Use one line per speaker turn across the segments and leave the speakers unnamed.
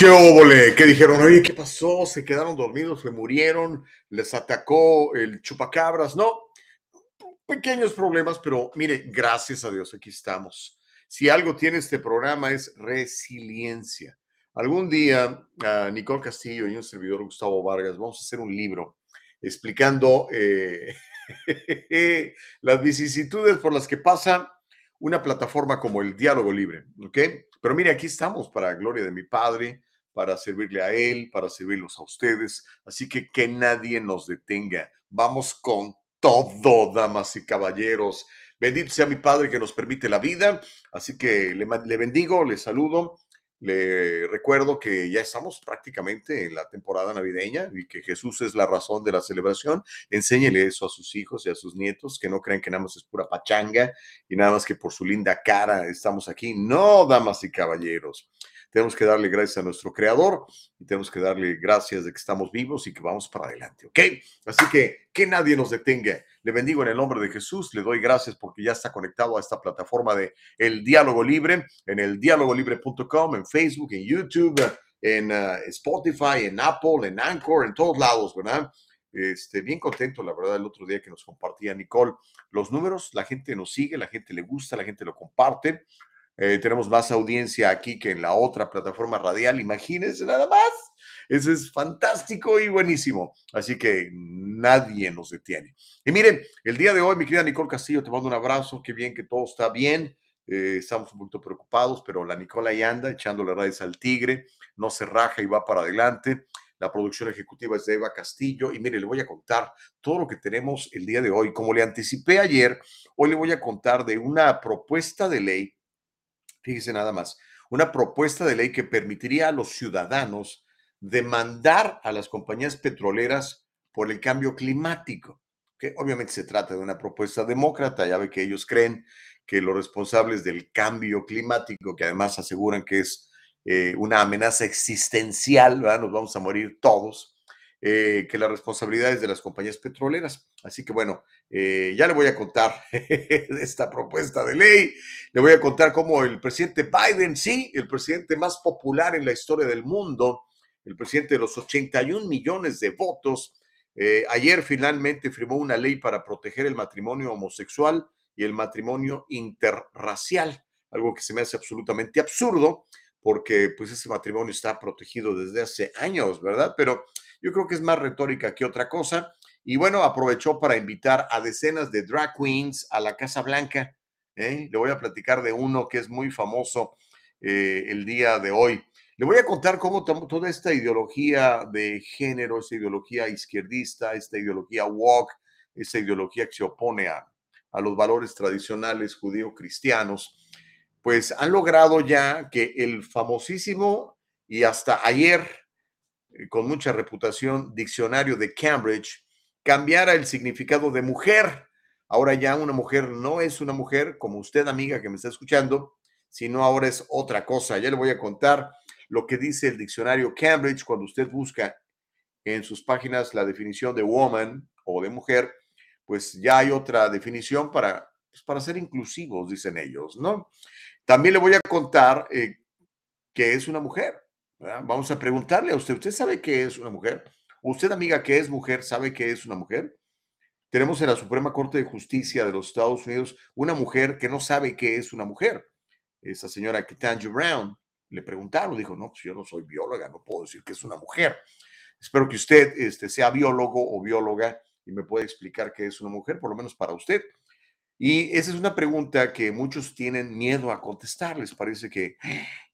¿Qué óvole? ¿Qué dijeron? Oye, ¿qué pasó? ¿Se quedaron dormidos? ¿Se murieron? ¿Les atacó el chupacabras? No, pequeños problemas, pero mire, gracias a Dios, aquí estamos. Si algo tiene este programa es resiliencia. Algún día, uh, Nicole Castillo y un servidor Gustavo Vargas vamos a hacer un libro explicando eh, las vicisitudes por las que pasa una plataforma como el Diálogo Libre, ¿ok? Pero mire, aquí estamos para gloria de mi Padre, para servirle a Él, para servirlos a ustedes. Así que que nadie nos detenga. Vamos con todo, damas y caballeros. Bendito sea mi Padre que nos permite la vida. Así que le, bendigo, le saludo. Le recuerdo que ya estamos prácticamente en la temporada navideña y que Jesús es la razón de la celebración. Enséñele eso a sus hijos y a sus nietos, que no crean que nada más es pura pachanga y nada más que por su linda cara estamos aquí. No, damas y caballeros tenemos que darle gracias a nuestro creador y tenemos que darle gracias de que estamos vivos y que vamos para adelante, ¿ok? Así que que nadie nos detenga. Le bendigo en el nombre de Jesús, le doy gracias porque ya está conectado a esta plataforma de El Diálogo Libre, en el dialogolibre.com, en Facebook, en YouTube, en uh, Spotify, en Apple, en Anchor, en todos lados, ¿verdad? Este, bien contento, la verdad, el otro día que nos compartía Nicole los números, la gente nos sigue, la gente le gusta, la gente lo comparte. Eh, tenemos más audiencia aquí que en la otra plataforma radial, imagínense nada más. Eso es fantástico y buenísimo. Así que nadie nos detiene. Y miren, el día de hoy, mi querida Nicole Castillo, te mando un abrazo. Qué bien que todo está bien. Eh, estamos un poquito preocupados, pero la Nicola ahí anda echándole rayas al tigre. No se raja y va para adelante. La producción ejecutiva es de Eva Castillo. Y mire, le voy a contar todo lo que tenemos el día de hoy. Como le anticipé ayer, hoy le voy a contar de una propuesta de ley fíjese nada más, una propuesta de ley que permitiría a los ciudadanos demandar a las compañías petroleras por el cambio climático, que obviamente se trata de una propuesta demócrata, ya ve que ellos creen que los responsables del cambio climático, que además aseguran que es eh, una amenaza existencial, nos vamos a morir todos, eh, que las responsabilidades de las compañías petroleras. Así que bueno, eh, ya le voy a contar esta propuesta de ley, le voy a contar cómo el presidente Biden, sí, el presidente más popular en la historia del mundo, el presidente de los 81 millones de votos, eh, ayer finalmente firmó una ley para proteger el matrimonio homosexual y el matrimonio interracial, algo que se me hace absolutamente absurdo porque pues ese matrimonio está protegido desde hace años, ¿verdad? Pero yo creo que es más retórica que otra cosa. Y bueno, aprovechó para invitar a decenas de drag queens a la Casa Blanca. ¿eh? Le voy a platicar de uno que es muy famoso eh, el día de hoy. Le voy a contar cómo toda esta ideología de género, esta ideología izquierdista, esta ideología woke, esta ideología que se opone a, a los valores tradicionales judío-cristianos, pues han logrado ya que el famosísimo y hasta ayer eh, con mucha reputación diccionario de Cambridge cambiara el significado de mujer. Ahora ya una mujer no es una mujer, como usted amiga que me está escuchando, sino ahora es otra cosa. Ya le voy a contar lo que dice el diccionario Cambridge cuando usted busca en sus páginas la definición de woman o de mujer, pues ya hay otra definición para, pues para ser inclusivos, dicen ellos, ¿no? También le voy a contar eh, que es una mujer. Vamos a preguntarle a usted, ¿usted sabe qué es una mujer? ¿Usted, amiga, que es mujer, sabe qué es una mujer? Tenemos en la Suprema Corte de Justicia de los Estados Unidos una mujer que no sabe qué es una mujer. Esa señora Ketanji Brown le preguntaron, dijo, no, pues yo no soy bióloga, no puedo decir que es una mujer. Espero que usted este, sea biólogo o bióloga y me pueda explicar qué es una mujer, por lo menos para usted. Y esa es una pregunta que muchos tienen miedo a contestar. Les parece que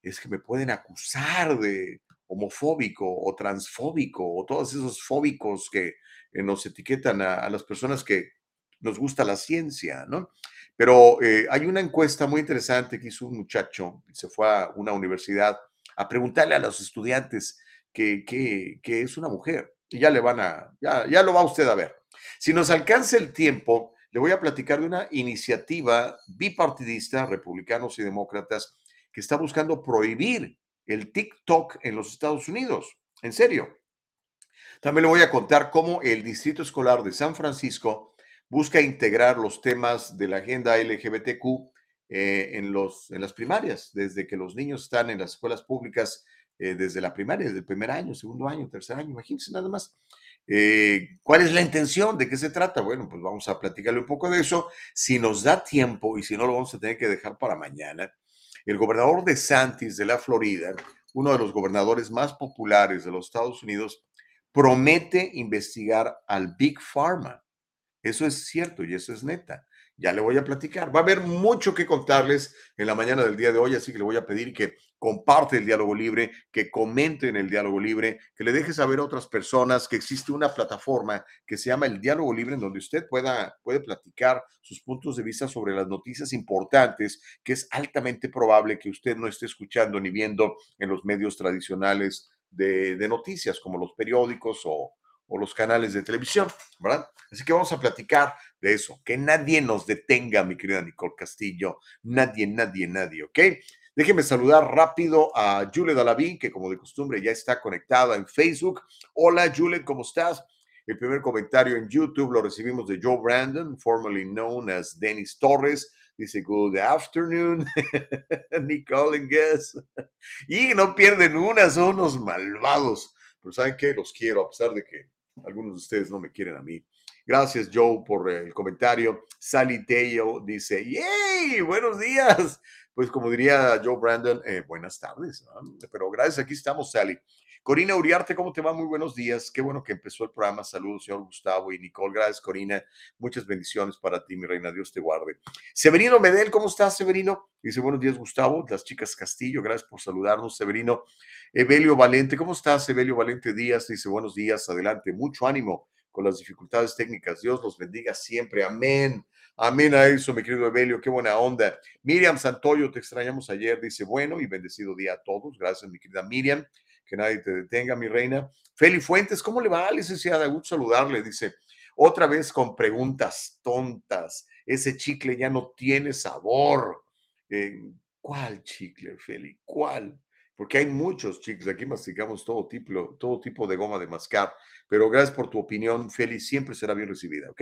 es que me pueden acusar de homofóbico o transfóbico o todos esos fóbicos que eh, nos etiquetan a, las personas que nos gusta la ciencia, ¿no? Pero eh, hay una encuesta muy interesante que hizo un muchacho, se fue a una universidad a preguntarle a los estudiantes que, que, es una mujer. Y ya le van a, ya, ya lo va usted a ver. Si nos alcanza el tiempo, le voy a platicar de una iniciativa bipartidista, republicanos y demócratas, que está buscando prohibir el TikTok en los Estados Unidos. En serio. También le voy a contar cómo el Distrito Escolar de San Francisco busca integrar los temas de la agenda LGBTQ eh, en, los, en las primarias, desde que los niños están en las escuelas públicas, eh, desde la primaria, desde el primer año, segundo año, tercer año, imagínense nada más. Eh, ¿Cuál es la intención? ¿De qué se trata? Bueno, pues vamos a platicarle un poco de eso. Si nos da tiempo y si no lo vamos a tener que dejar para mañana, el gobernador de Santis de la Florida, uno de los gobernadores más populares de los Estados Unidos, promete investigar al Big Pharma. Eso es cierto y eso es neta. Ya le voy a platicar. Va a haber mucho que contarles en la mañana del día de hoy, así que le voy a pedir que comparte el diálogo libre, que comente en el diálogo libre, que le deje saber a otras personas que existe una plataforma que se llama el diálogo libre en donde usted pueda puede platicar sus puntos de vista sobre las noticias importantes que es altamente probable que usted no esté escuchando ni viendo en los medios tradicionales de, noticias como los periódicos o, los canales de televisión. Así que vamos a platicar de eso, que nadie nos detenga, mi querida Nicole Castillo, nadie, nadie, nadie, ¿ok? Déjeme saludar rápido a Juliet Dalaví, que como de costumbre ya está conectada en Facebook. Hola Juliet, ¿cómo estás? El primer comentario en YouTube lo recibimos de Joe Brandon, formerly known as Dennis Torres. Dice, good afternoon, Nicole and Guess. Y no pierden una, son unos malvados. Pero ¿saben qué? Los quiero, a pesar de que algunos de ustedes no me quieren a mí. Gracias, Joe, por el comentario. Sally Teo dice, ¡Yay! Buenos días. Pues como diría Joe Brandon, eh, buenas tardes. Pero gracias, aquí estamos, Sally. Corina Uriarte, ¿cómo te va? Muy buenos días. Qué bueno que empezó el programa. Saludos, señor Gustavo y Nicole. Gracias, Corina. Muchas bendiciones para ti, mi reina. Dios te guarde. Severino Medel, ¿cómo estás, Severino? Dice, buenos días, Gustavo. Las chicas Castillo, gracias por saludarnos, Severino. Evelio Valente, ¿cómo estás, Evelio Valente Díaz? Dice, buenos días, adelante. Mucho ánimo con las dificultades técnicas. Dios los bendiga siempre. Amén. Amén a eso, mi querido Evelio. Qué buena onda. Miriam Santoyo, te extrañamos ayer. Dice, bueno y bendecido día a todos. Gracias, mi querida Miriam que nadie te detenga, mi reina. Feli Fuentes, ¿cómo le va, licenciada? Gusto saludarle, dice. Otra vez con preguntas tontas. Ese chicle ya no tiene sabor. Eh, ¿Cuál chicle, Feli? ¿Cuál? Porque hay muchos chicles. Aquí masticamos todo tipo, todo tipo de goma de mascar. Pero gracias por tu opinión, Feli. Siempre será bien recibida, ¿ok?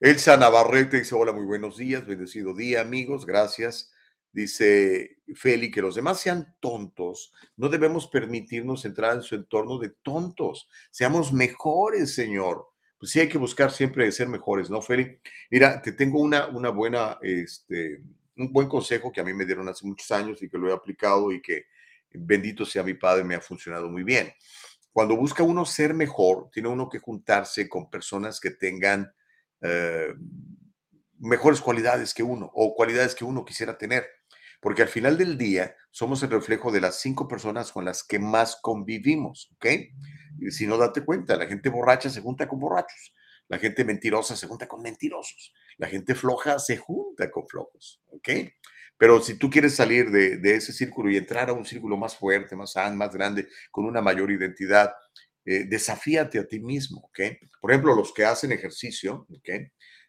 Elsa Navarrete dice: Hola, muy buenos días. Bendecido día, amigos. Gracias. Dice Feli, que los demás sean tontos. No debemos permitirnos entrar en su entorno de tontos. Seamos mejores, Señor. Pues sí hay que buscar siempre ser mejores, ¿no, Feli? Mira, te tengo una, una buena, este, un buen consejo que a mí me dieron hace muchos años y que lo he aplicado y que, bendito sea mi padre, me ha funcionado muy bien. Cuando busca uno ser mejor, tiene uno que juntarse con personas que tengan eh, mejores cualidades que uno o cualidades que uno quisiera tener porque al final del día somos el reflejo de las cinco personas con las que más convivimos, ¿ok? Y si no date cuenta, la gente borracha se junta con borrachos, la gente mentirosa se junta con mentirosos, la gente floja se junta con flojos, ¿ok? Pero si tú quieres salir de, ese círculo y entrar a un círculo más fuerte, más más grande, con una mayor identidad, eh, desafíate a ti mismo, ¿ok? Por ejemplo, los que hacen ejercicio, ¿ok?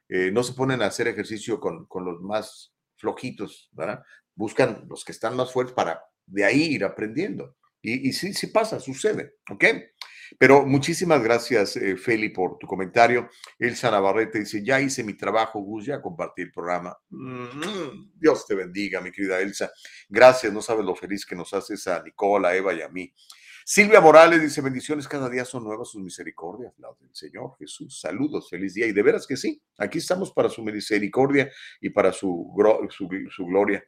Eh, no se ponen a hacer ejercicio con, los más flojitos, ¿verdad? buscan los que están más fuertes para de ahí ir aprendiendo. Y, sí, sí pasa, sucede, ¿ok? Pero muchísimas gracias, eh, Feli, por tu comentario. Elsa Navarrete dice, ya hice mi trabajo, Gus, ya compartí el programa. Mm, Dios te bendiga, mi querida Elsa. Gracias, no sabes lo feliz que nos haces a Nicola, Eva y a mí. Silvia Morales dice, bendiciones, cada día son nuevas sus misericordias, la del Señor Jesús. Saludos, feliz día. Y de veras que sí, aquí estamos para su misericordia y para su, su gloria.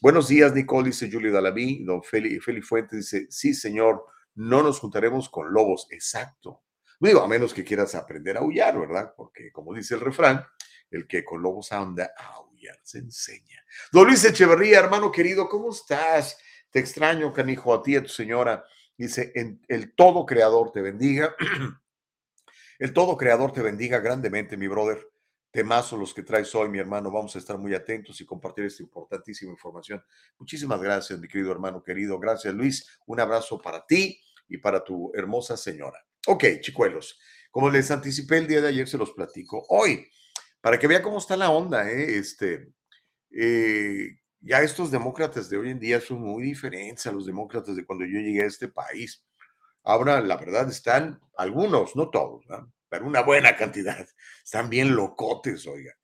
Buenos días, Nicole, dice Julio Dalaví. Don Feli, Feli Fuentes dice, sí, señor, no nos juntaremos con lobos. Exacto. Digo, a menos que quieras aprender a aullar, ¿verdad? Porque como dice el refrán, el que con lobos anda, a aullar se enseña. Don Luis Echeverría, hermano querido, ¿cómo estás? Te extraño, canijo, a ti, a tu señora. Dice, el todo creador te bendiga. el todo creador te bendiga grandemente, mi brother. temazo los que traes hoy, mi hermano. Vamos a estar muy atentos y compartir esta importantísima información. Muchísimas gracias, mi querido hermano querido. Gracias, Luis. Un abrazo para ti y para tu hermosa señora. Ok, chicuelos, como les anticipé el día de ayer, se los platico hoy, para que vea cómo está la onda, ¿eh? Este, eh, ya estos demócratas de hoy en día son muy diferentes a los demócratas de cuando yo llegué a este país. Ahora, la verdad, están algunos, no todos, pero una buena cantidad, están bien locotes, oiga.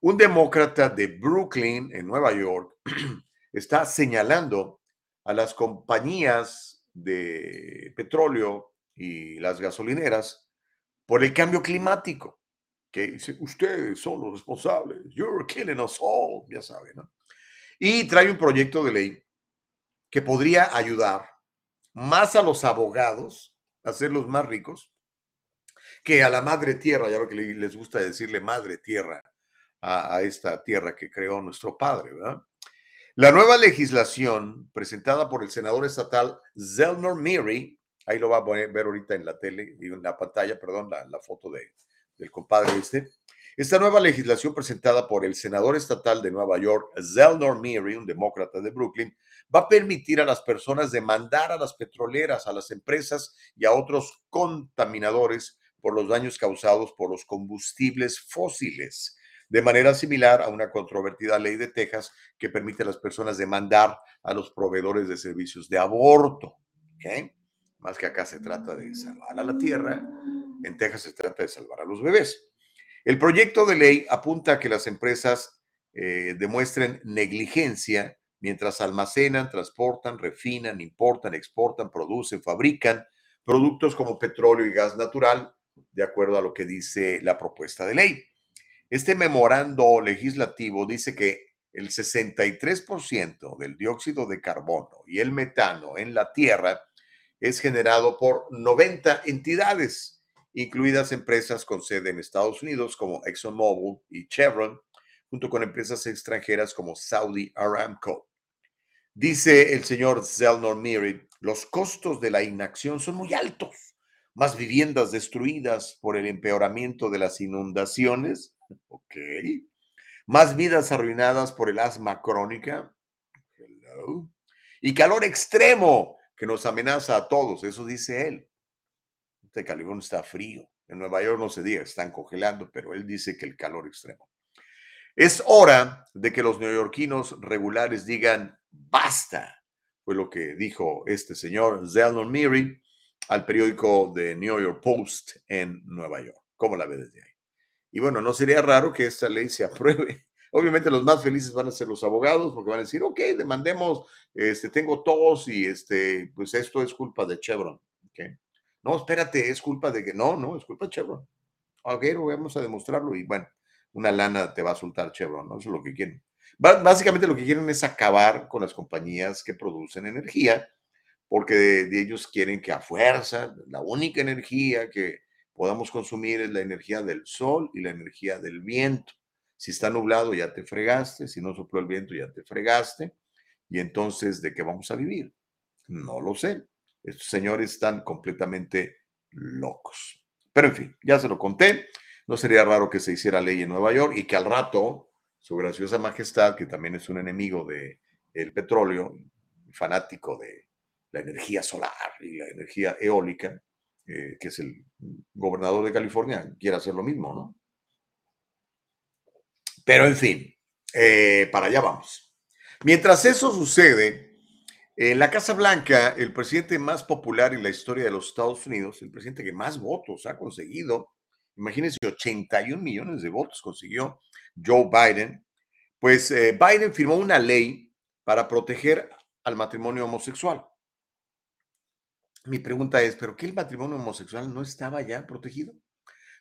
Un demócrata de Brooklyn, en Nueva York, está señalando a las compañías de petróleo y las gasolineras por el cambio climático, que dice, ustedes son los responsables, you're killing us all, ya saben, ¿no? Y trae un proyecto de ley que podría ayudar más a los abogados a hacerlos más ricos que a la madre tierra, ya lo que les gusta decirle madre tierra a, a esta tierra que creó nuestro padre, ¿verdad? La nueva legislación presentada por el senador estatal Zelnor Miri, ahí lo va a ver ahorita en la tele, en la pantalla, perdón, la, la foto de, del compadre este, esta nueva legislación presentada por el senador estatal de Nueva York, Zelnor Miri, un demócrata de Brooklyn, va a permitir a las personas demandar a las petroleras, a las empresas y a otros contaminadores por los daños causados por los combustibles fósiles, de manera similar a una controvertida ley de Texas que permite a las personas demandar a los proveedores de servicios de aborto. Más que acá se trata de salvar a la tierra, en Texas se trata de salvar a los bebés. El proyecto de ley apunta a que las empresas eh, demuestren negligencia mientras almacenan, transportan, refinan, importan, exportan, producen, fabrican productos como petróleo y gas natural, de acuerdo a lo que dice la propuesta de ley. Este memorando legislativo dice que el 63% del dióxido de carbono y el metano en la Tierra es generado por 90 entidades incluidas empresas con sede en Estados Unidos como ExxonMobil y Chevron, junto con empresas extranjeras como Saudi Aramco. Dice el señor Zelnor Miri, los costos de la inacción son muy altos. Más viviendas destruidas por el empeoramiento de las inundaciones. Ok. Más vidas arruinadas por el asma crónica. Hello. Y calor extremo que nos amenaza a todos. Eso dice él. Este California está frío. En Nueva York no se diga, están congelando, pero él dice que el calor extremo. Es hora de que los neoyorquinos regulares digan basta, fue lo que dijo este señor Zelnon Miri al periódico de New York Post en Nueva York. ¿Cómo la ve desde ahí? Y bueno, no sería raro que esta ley se apruebe. Obviamente los más felices van a ser los abogados porque van a decir, ok, demandemos, este, tengo tos y este, pues esto es culpa de Chevron. Okay. No, espérate, es culpa de que no, no, es culpa de Chevron. Ok, vamos a demostrarlo y bueno, una lana te va a soltar Chevron, ¿no? Eso es lo que quieren. Básicamente lo que quieren es acabar con las compañías que producen energía, porque de, ellos quieren que a fuerza, la única energía que podamos consumir es la energía del sol y la energía del viento. Si está nublado ya te fregaste, si no sopló el viento ya te fregaste, y entonces, ¿de qué vamos a vivir? No lo sé. Estos señores están completamente locos. Pero en fin, ya se lo conté. No sería raro que se hiciera ley en Nueva York y que al rato su graciosa majestad, que también es un enemigo del el petróleo, fanático de la energía solar y la energía eólica, que es el gobernador de California, quiera hacer lo mismo, ¿no? Pero en fin, eh, para allá vamos. Mientras eso sucede, en la Casa Blanca, el presidente más popular en la historia de los Estados Unidos, el presidente que más votos ha conseguido, imagínense, 81 millones de votos consiguió Joe Biden, pues eh, Biden firmó una ley para proteger al matrimonio homosexual. Mi pregunta es, ¿pero qué el matrimonio homosexual no estaba ya protegido?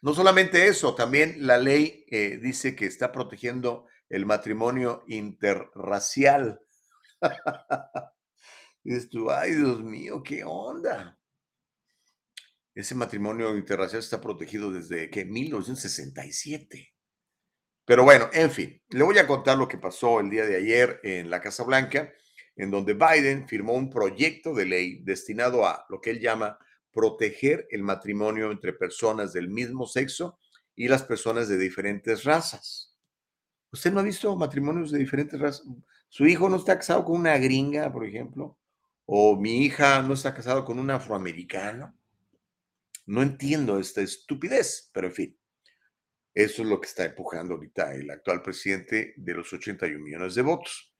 No solamente eso, también la ley eh, dice que está protegiendo el matrimonio interracial. Dices tú, ay Dios mío, ¿qué onda? Ese matrimonio interracial está protegido desde que 1967. Pero bueno, en fin, le voy a contar lo que pasó el día de ayer en la Casa Blanca, en donde Biden firmó un proyecto de ley destinado a lo que él llama proteger el matrimonio entre personas del mismo sexo y las personas de diferentes razas. ¿Usted no ha visto matrimonios de diferentes razas? Su hijo no está casado con una gringa, por ejemplo, o mi hija no está casado con un afroamericano. No entiendo esta estupidez, pero en fin, eso es lo que está empujando ahorita el actual presidente de los 81 millones de votos.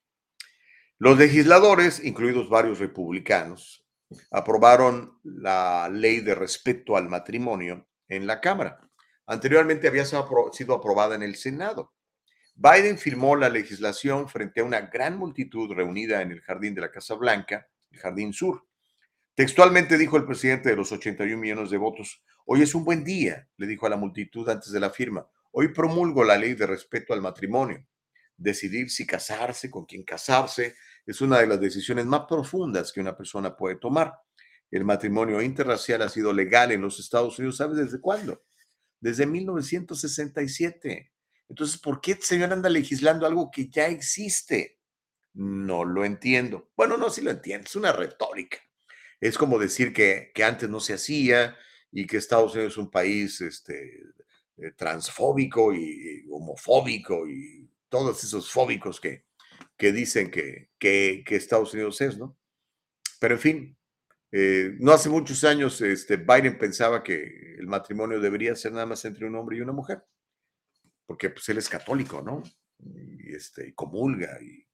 Los legisladores, incluidos varios republicanos, aprobaron la ley de respeto al matrimonio en la Cámara. Anteriormente había sido aprobada en el Senado. Biden firmó la legislación frente a una gran multitud reunida en el jardín de la Casa Blanca, el Jardín Sur. Textualmente dijo el presidente de los 81 millones de votos, hoy es un buen día, le dijo a la multitud antes de la firma, hoy promulgo la ley de respeto al matrimonio. Decidir si casarse, con quién casarse, es una de las decisiones más profundas que una persona puede tomar. El matrimonio interracial ha sido legal en los Estados Unidos, ¿sabes desde cuándo? Desde 1967. Entonces, ¿por qué el señor anda legislando algo que ya existe? No lo entiendo. Bueno, no, sí lo entiendo, es una retórica. Es como decir que, que antes no se hacía y que Estados Unidos es un país este, eh, transfóbico y, homofóbico y todos esos fóbicos que, que dicen que, que, Estados Unidos es, ¿no? Pero en fin, eh, no hace muchos años este, Biden pensaba que el matrimonio debería ser nada más entre un hombre y una mujer, porque pues él es católico, ¿no? Y, este, comulga y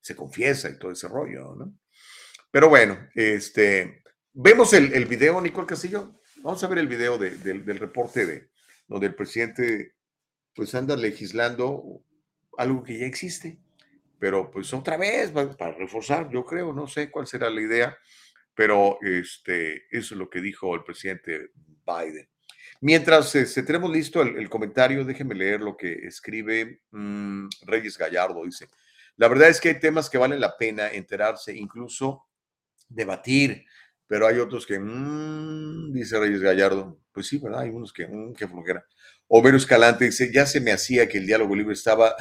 se confiesa y todo ese rollo, ¿no? Pero bueno, este, vemos el, video, Nicole Castillo. Vamos a ver el video del reporte de donde el presidente pues anda legislando algo que ya existe pero pues otra vez, para reforzar, yo creo, no sé cuál será la idea, pero este, eso es lo que dijo el presidente Biden. Mientras este, tenemos listo el, comentario, déjenme leer lo que escribe mm, Reyes Gallardo. Dice, la verdad es que hay temas que valen la pena enterarse, incluso debatir, pero hay otros que, mm", dice Reyes Gallardo, pues sí, ¿verdad? Hay unos que, mmm, qué flojera. Homero Escalante dice, ya se me hacía que el diálogo libre estaba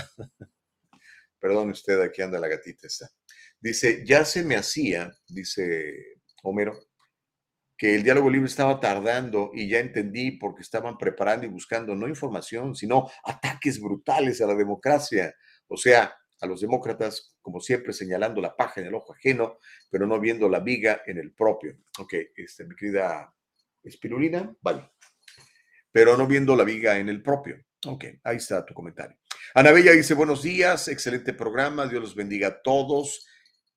Perdón usted, aquí anda la gatita esta. Dice, ya se me hacía, dice Homero, que el diálogo libre estaba tardando y ya entendí porque estaban preparando y buscando no información, sino ataques brutales a la democracia. O sea, a los demócratas, como siempre, señalando la paja en el ojo ajeno, pero no viendo la viga en el propio. Ok, este, mi querida espirulina, vale. Pero no viendo la viga en el propio. Ok, ahí está tu comentario. Ana Bella dice, buenos días, excelente programa, Dios los bendiga a todos.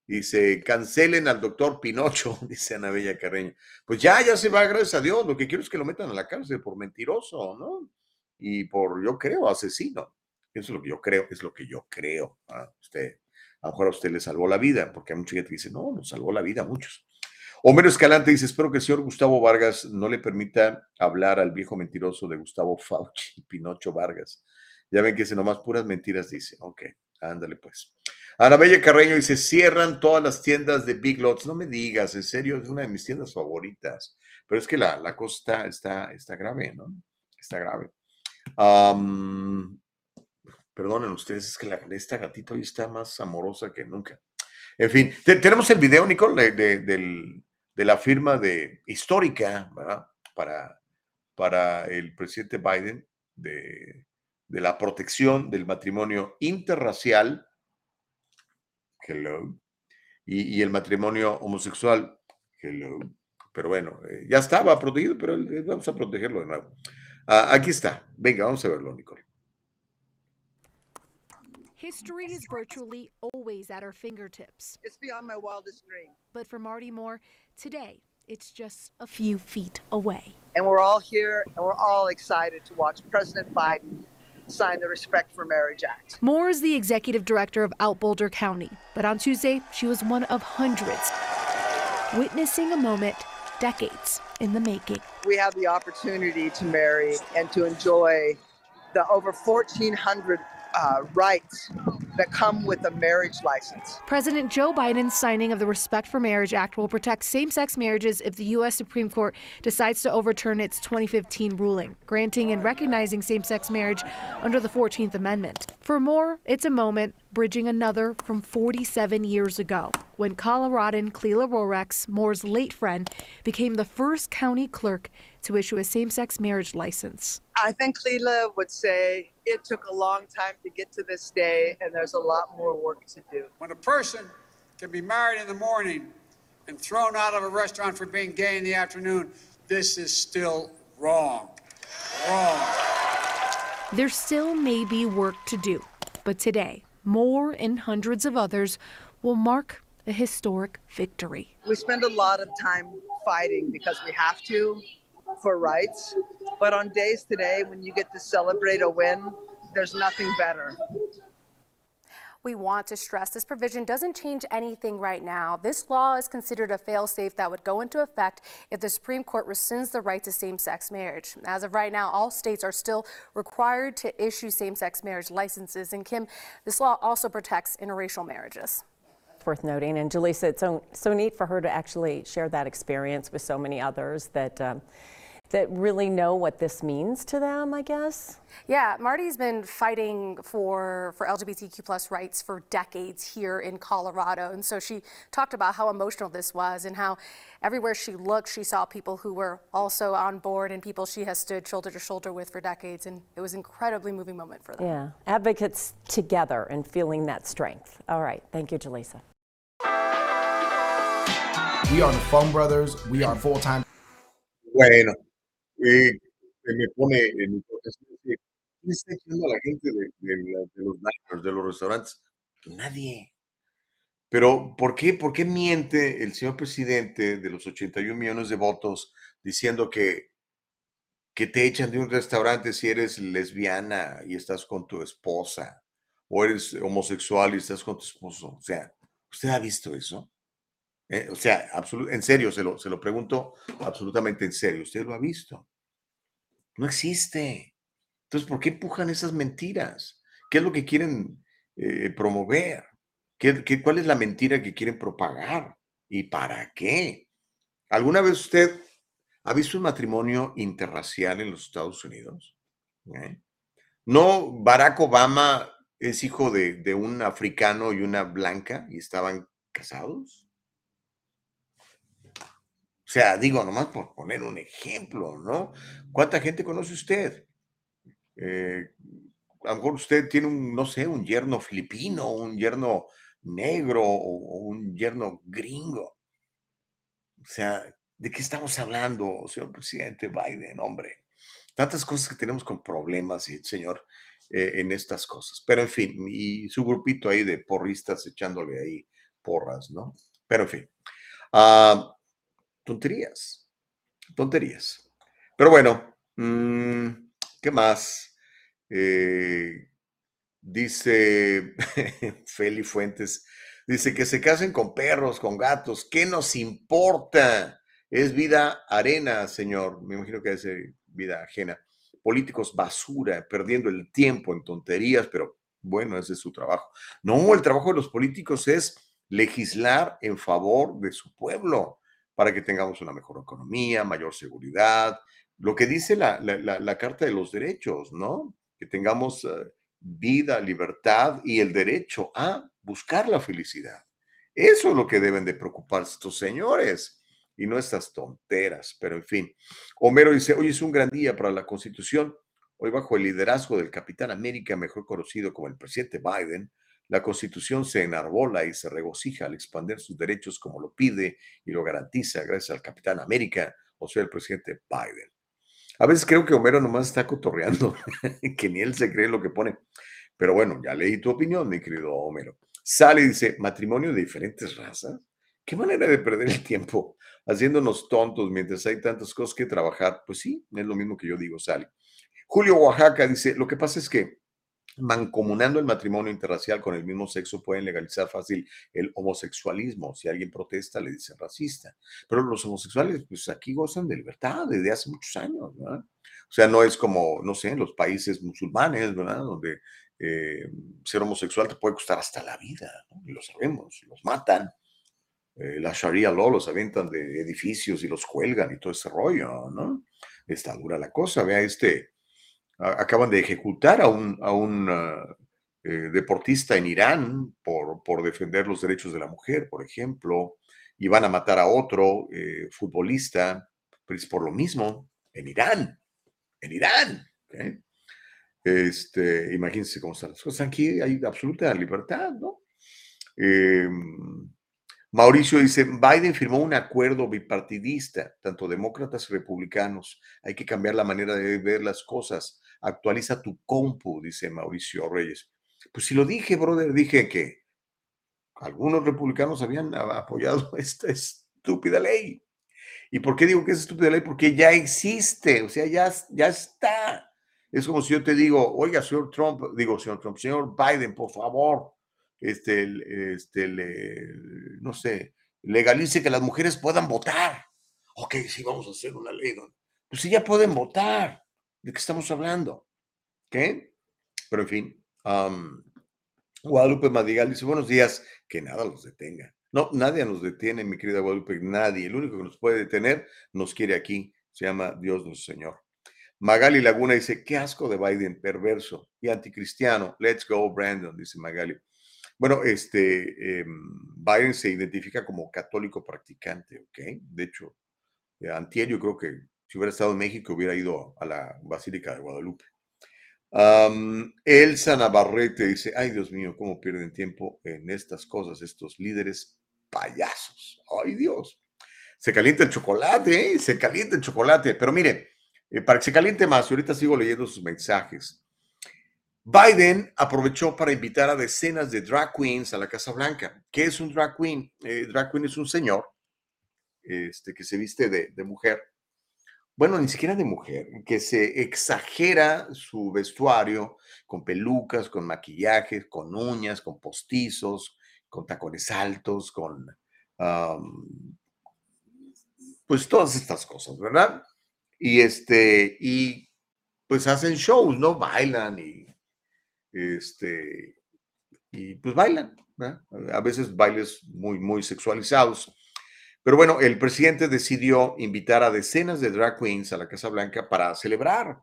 Dice, cancelen al doctor Pinocho, dice Ana Bella Carreño. Pues ya, ya se va, gracias a Dios. Lo que quiero es que lo metan a la cárcel por mentiroso, ¿no? Y por, yo creo, asesino. Eso es lo que yo creo, es lo que yo creo. ¿ah? Usted, a lo mejor a usted le salvó la vida, porque hay mucha gente que dice, no, nos salvó la vida a muchos. Homero Escalante dice, espero que el señor Gustavo Vargas no le permita hablar al viejo mentiroso de Gustavo Fauci, Pinocho Vargas. Ya ven que dice nomás puras mentiras, dice. Ok, ándale pues. Ana Bella Carreño dice, cierran todas las tiendas de Big Lots. No me digas, en serio, es una de mis tiendas favoritas. Pero es que la, la cosa está, está, grave, ¿no? Está grave. perdonen ustedes, es que esta gatita hoy está más amorosa que nunca. En fin, tenemos el video, Nicole, de, la firma de histórica, ¿verdad? Para, para el presidente Biden de de la protección del matrimonio interracial, hello, y, el matrimonio homosexual, hello. Pero bueno, eh, ya estaba protegido, pero eh, vamos a protegerlo de nuevo. Ah, aquí está. Venga, vamos a verlo, Nicole.
History is virtually always at our fingertips.
It's beyond my wildest dream.
But for Marty Moore, today, it's just a few feet away.
And we're all here and we're all excited to watch President Biden sign the Respect for Marriage Act.
Moore is the executive director of Out Boulder County, but on Tuesday, she was one of hundreds witnessing a moment decades in the making.
We have the opportunity to marry and to enjoy the over 1,400 uh, rights that come with a marriage license.
President Joe Biden's signing of the Respect for Marriage Act will protect same sex marriages if the U.S. Supreme Court decides to overturn its 2015 ruling, granting and recognizing same sex marriage under the 14th Amendment. For more, it's a moment bridging another from 47 years ago when Coloradan Clela Rorex, Moore's late friend, became the first county clerk to issue a same sex marriage license.
I think Leela would say it took a long time to get to this day, and there's a lot more work to do.
When a person can be married in the morning and thrown out of a restaurant for being gay in the afternoon, this is still wrong. Wrong.
There still may be work to do, but today, more and hundreds of others will mark a historic victory.
We spend a lot of time fighting because we have to for rights, but on days today when you get to celebrate a win, there's nothing better.
We want to stress this provision doesn't change anything right now. This law is considered a failsafe that would go into effect if the Supreme Court rescinds the right to same sex marriage. As of right now, all states are still required to issue same sex marriage licenses. And Kim, this law also protects interracial marriages
worth noting. And Jaleesa, it's so, so neat for her to actually share that experience with so many others that um, that really know what this means to them, I guess.
Yeah, Marty's been fighting for for LGBTQ plus rights for decades here in Colorado, and so she talked about how emotional this was and how everywhere she looked, she saw people who were also on board and people she has stood shoulder to shoulder with for decades, and it was an incredibly moving moment for them.
Yeah, advocates together and feeling that strength. All right, thank you, Jaleesa.
We are the Phone Brothers. We are full time.
Bueno, eh, me pone en mi ¿quién está echando a la gente de, los de los restaurantes? Nadie. Pero, ¿por qué, ¿por qué miente el señor presidente de los 81 millones de votos diciendo que, que te echan de un restaurante si eres lesbiana y estás con tu esposa? ¿O eres homosexual y estás con tu esposo? O sea, ¿usted ha visto eso? Eh, o sea, en serio, se lo, se lo pregunto absolutamente en serio. ¿Usted lo ha visto? No existe. Entonces, ¿por qué empujan esas mentiras? ¿Qué es lo que quieren eh, promover? ¿Qué, qué- cuál es la mentira que quieren propagar? ¿Y para qué? ¿Alguna vez usted ha visto un matrimonio interracial en los Estados Unidos? ¿Eh? ¿No Barack Obama es hijo de, de un africano y una blanca y estaban casados? O sea, digo, nomás por poner un ejemplo, ¿no? ¿Cuánta gente conoce usted? Eh, usted tiene un, no sé, un yerno filipino, un yerno negro o, un yerno gringo. O sea, ¿de qué estamos hablando, señor presidente Biden, hombre? Tantas cosas que tenemos con problemas, señor, eh, en estas cosas. Pero en fin, y su grupito ahí de porristas echándole ahí porras, ¿no? Pero en fin. Ah, tonterías, tonterías. Pero bueno, mm, ¿qué más? Eh, dice Feli Fuentes, dice que se casen con perros, con gatos, ¿qué nos importa? Es vida arena, señor. Me imagino que es vida ajena. Políticos basura, perdiendo el tiempo en tonterías, pero bueno, ese es su trabajo. No, el trabajo de los políticos es legislar en favor de su pueblo para que tengamos una mejor economía, mayor seguridad, lo que dice la, Carta de los Derechos, ¿no? Que tengamos eh, vida, libertad y el derecho a buscar la felicidad. Eso es lo que deben de preocuparse estos señores y no estas tonteras, pero en fin. Homero dice, hoy es un gran día para la Constitución. Hoy bajo el liderazgo del Capitán América, mejor conocido como el presidente Biden, la Constitución se enarbola y se regocija al expandir sus derechos como lo pide y lo garantiza gracias al Capitán América, o sea, el presidente Biden. A veces creo que Homero nomás está cotorreando, que ni él se cree lo que pone. Pero bueno, ya leí tu opinión, mi querido Homero. Sale y dice, matrimonio de diferentes razas. Qué manera de perder el tiempo haciéndonos tontos mientras hay tantas cosas que trabajar. Pues sí, es lo mismo que yo digo, Sale. Julio Oaxaca dice, lo que pasa es que mancomunando el matrimonio interracial con el mismo sexo pueden legalizar fácil el homosexualismo. Si alguien protesta, le dicen racista. Pero los homosexuales, pues aquí gozan de libertad desde hace muchos años, ¿verdad? O sea, no es como, no sé, en los países musulmanes, ¿verdad? Donde eh, ser homosexual te puede costar hasta la vida, ¿no? Y lo sabemos, los matan. Eh, la Sharia law los aventan de edificios y los cuelgan y todo ese rollo, ¿no? Está dura la cosa. Vea este, acaban de ejecutar a un, a un eh, deportista en Irán por, por defender los derechos de la mujer, por ejemplo, y van a matar a otro eh, futbolista, pues por lo mismo. en Irán, en Irán. Este, imagínense cómo están las cosas. Aquí hay absoluta libertad, ¿no? Em, Mauricio dice, Biden firmó un acuerdo bipartidista, tanto demócratas y republicanos. Hay que cambiar la manera de ver las cosas. Actualiza tu compu, dice Mauricio Reyes. Pues si lo dije, brother, dije que algunos republicanos habían apoyado esta estúpida ley. ¿Y por qué digo que es estúpida ley? Porque ya existe, o sea, ya, ya está. Es como si yo te digo, oiga, señor Trump, digo, señor Trump, señor Biden, por favor, este, este, no sé, legalice que las mujeres puedan votar. Ok, sí, vamos a hacer una ley. Pues sí, ya pueden votar. ¿De qué estamos hablando? ¿Qué? Pero en fin, Guadalupe Madigal dice, buenos días, que nada los detenga. No, nadie nos detiene, mi querida Guadalupe, nadie. El único que nos puede detener nos quiere aquí, se llama Dios nuestro Señor. Magali Laguna dice, qué asco de Biden, perverso y anticristiano. Let's go, Brandon, dice Magali. Bueno, este, em, Biden se identifica como católico practicante, ¿ok? De hecho, eh, antier yo creo que si hubiera estado en México hubiera ido a la Basílica de Guadalupe. Elsa Navarrete dice, ay Dios mío, cómo pierden tiempo en estas cosas estos líderes payasos. Ay Dios. Se calienta el chocolate, ¿eh? Se calienta el chocolate. Pero mire, eh, para que se caliente más, y ahorita sigo leyendo sus mensajes. Biden aprovechó para invitar a decenas de drag queens a la Casa Blanca. ¿Qué es un drag queen? Eh, drag queen es un señor este, que se viste de, mujer. Bueno, ni siquiera de mujer, que se exagera su vestuario con pelucas, con maquillaje, con uñas, con postizos, con tacones altos, con pues todas estas cosas, ¿verdad? Y este, y pues hacen shows, ¿no? Bailan y este, y pues bailan, a veces bailes muy, muy sexualizados. Pero bueno, el presidente decidió invitar a decenas de drag queens a la Casa Blanca para celebrar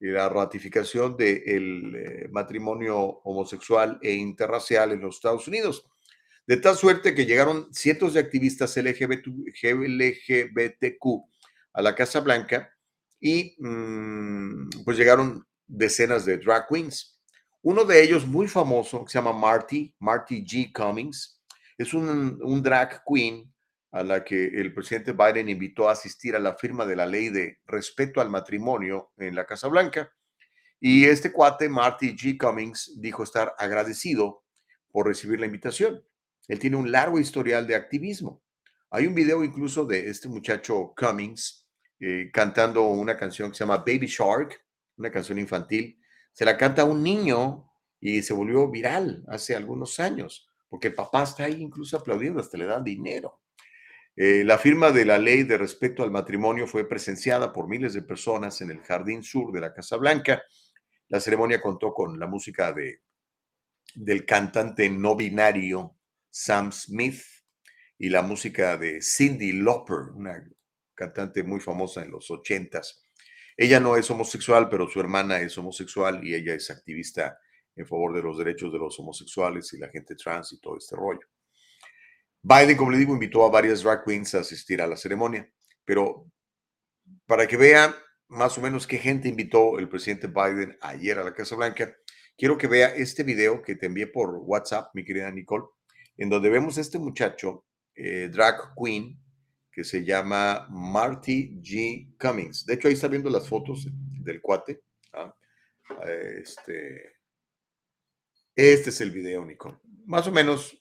la ratificación del eh, matrimonio homosexual e interracial en los Estados Unidos. De tal suerte que llegaron cientos de activistas LGBT, LGBTQ a la Casa Blanca y mm, pues llegaron decenas de drag queens. Uno de ellos muy famoso, que se llama Marty, Marty G. Cummings, es un, drag queen a la que el presidente Biden invitó a asistir a la firma de la ley de respeto al matrimonio en la Casa Blanca. Y este cuate, Marty G. Cummings, dijo estar agradecido por recibir la invitación. Él tiene un largo historial de activismo. Hay un video incluso de este muchacho Cummings eh, cantando una canción que se llama Baby Shark, una canción infantil, se la canta a un niño y se volvió viral hace algunos años, porque el papá está ahí incluso aplaudiendo, hasta le dan dinero. Eh, la firma de la ley de respeto al matrimonio fue presenciada por miles de personas en el jardín sur de la Casa Blanca. La ceremonia contó con la música de, del cantante no binario Sam Smith y la música de Cindy Lauper, una cantante muy famosa en los ochentas. Ella no es homosexual, pero su hermana es homosexual y ella es activista en favor de los derechos de los homosexuales y la gente trans y todo este rollo. Biden, como le digo, invitó a varias drag queens a asistir a la ceremonia, pero para que vean más o menos qué gente invitó el presidente Biden ayer a la Casa Blanca, quiero que vea este video que te envié por WhatsApp, mi querida Nicole, en donde vemos a este muchacho, eh, drag queen, que se llama Marty G. Cummings. De hecho, ahí está viendo las fotos del cuate. ¿ah? Este, este es el video, Nico. Más o menos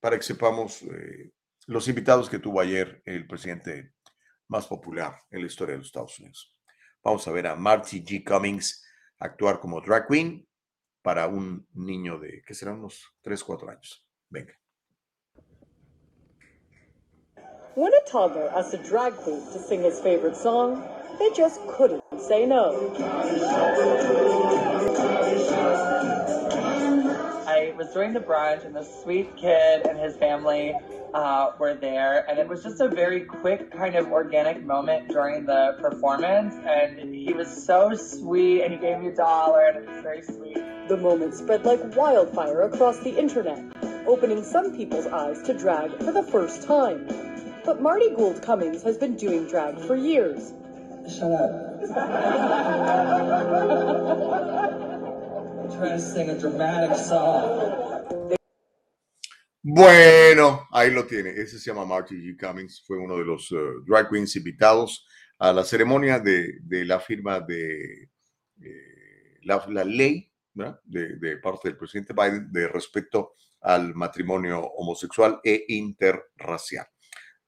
para que sepamos eh, los invitados que tuvo ayer el presidente más popular en la historia de los Estados Unidos. Vamos a ver a Marty G. Cummings actuar como drag queen para un niño de, que será unos 3, 4 años. Venga.
When a toddler asked a drag queen to sing his favorite song, they just couldn't say no.
I was doing the brunch, and this sweet kid and his family uh, were there, and it was just a very quick, kind of organic moment during the performance. And he was so sweet, and he gave me a dollar, and it was very sweet.
The moment spread like wildfire across the internet, opening some people's eyes to drag for the first time. But Marty Gould Cummings has been doing drag for years.
Shut up.
Bueno, ahí lo tiene. Ese se llama Marty G. Cummings. Fue uno de los uh, drag queens invitados a la ceremonia de, de la firma de eh, la, la, ley de, de, parte del presidente Biden de respecto al matrimonio homosexual e interracial.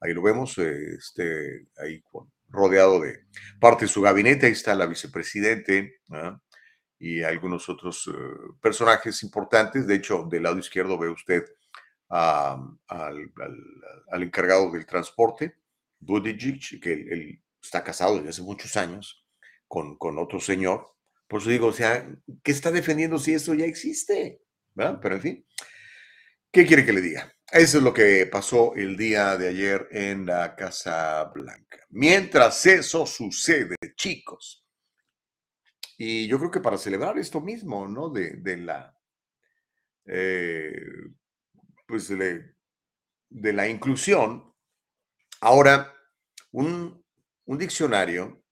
Ahí lo vemos, eh, este, ahí con, rodeado de parte de su gabinete. Ahí está la vicepresidente y algunos otros uh, personajes importantes. De hecho, del lado izquierdo ve usted al, al, encargado del transporte, Buttigieg, que él, está casado desde hace muchos años con, con otro señor. Por eso digo, o sea, ¿qué está defendiendo si eso ya existe? Pero en fin, ¿qué quiere que le diga? Eso es lo que pasó el día de ayer en la Casa Blanca. Mientras eso sucede, chicos, y yo creo que para celebrar esto mismo, ¿no? De, de la, eh, pues de, de, la inclusión, ahora un, un diccionario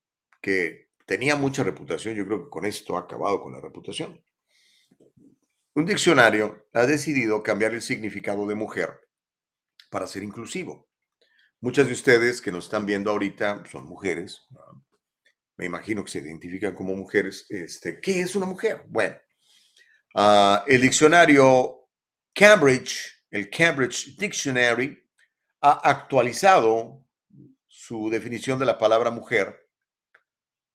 que tenía mucha reputación, yo creo que con esto ha acabado con la reputación. Un diccionario ha decidido cambiar el significado de mujer para ser inclusivo. Muchas de ustedes que nos están viendo ahorita son mujeres. Me imagino que se identifican como mujeres. Este, ¿Qué es una mujer? Bueno, uh, el diccionario Cambridge, el Cambridge Dictionary, ha actualizado su definición de la palabra mujer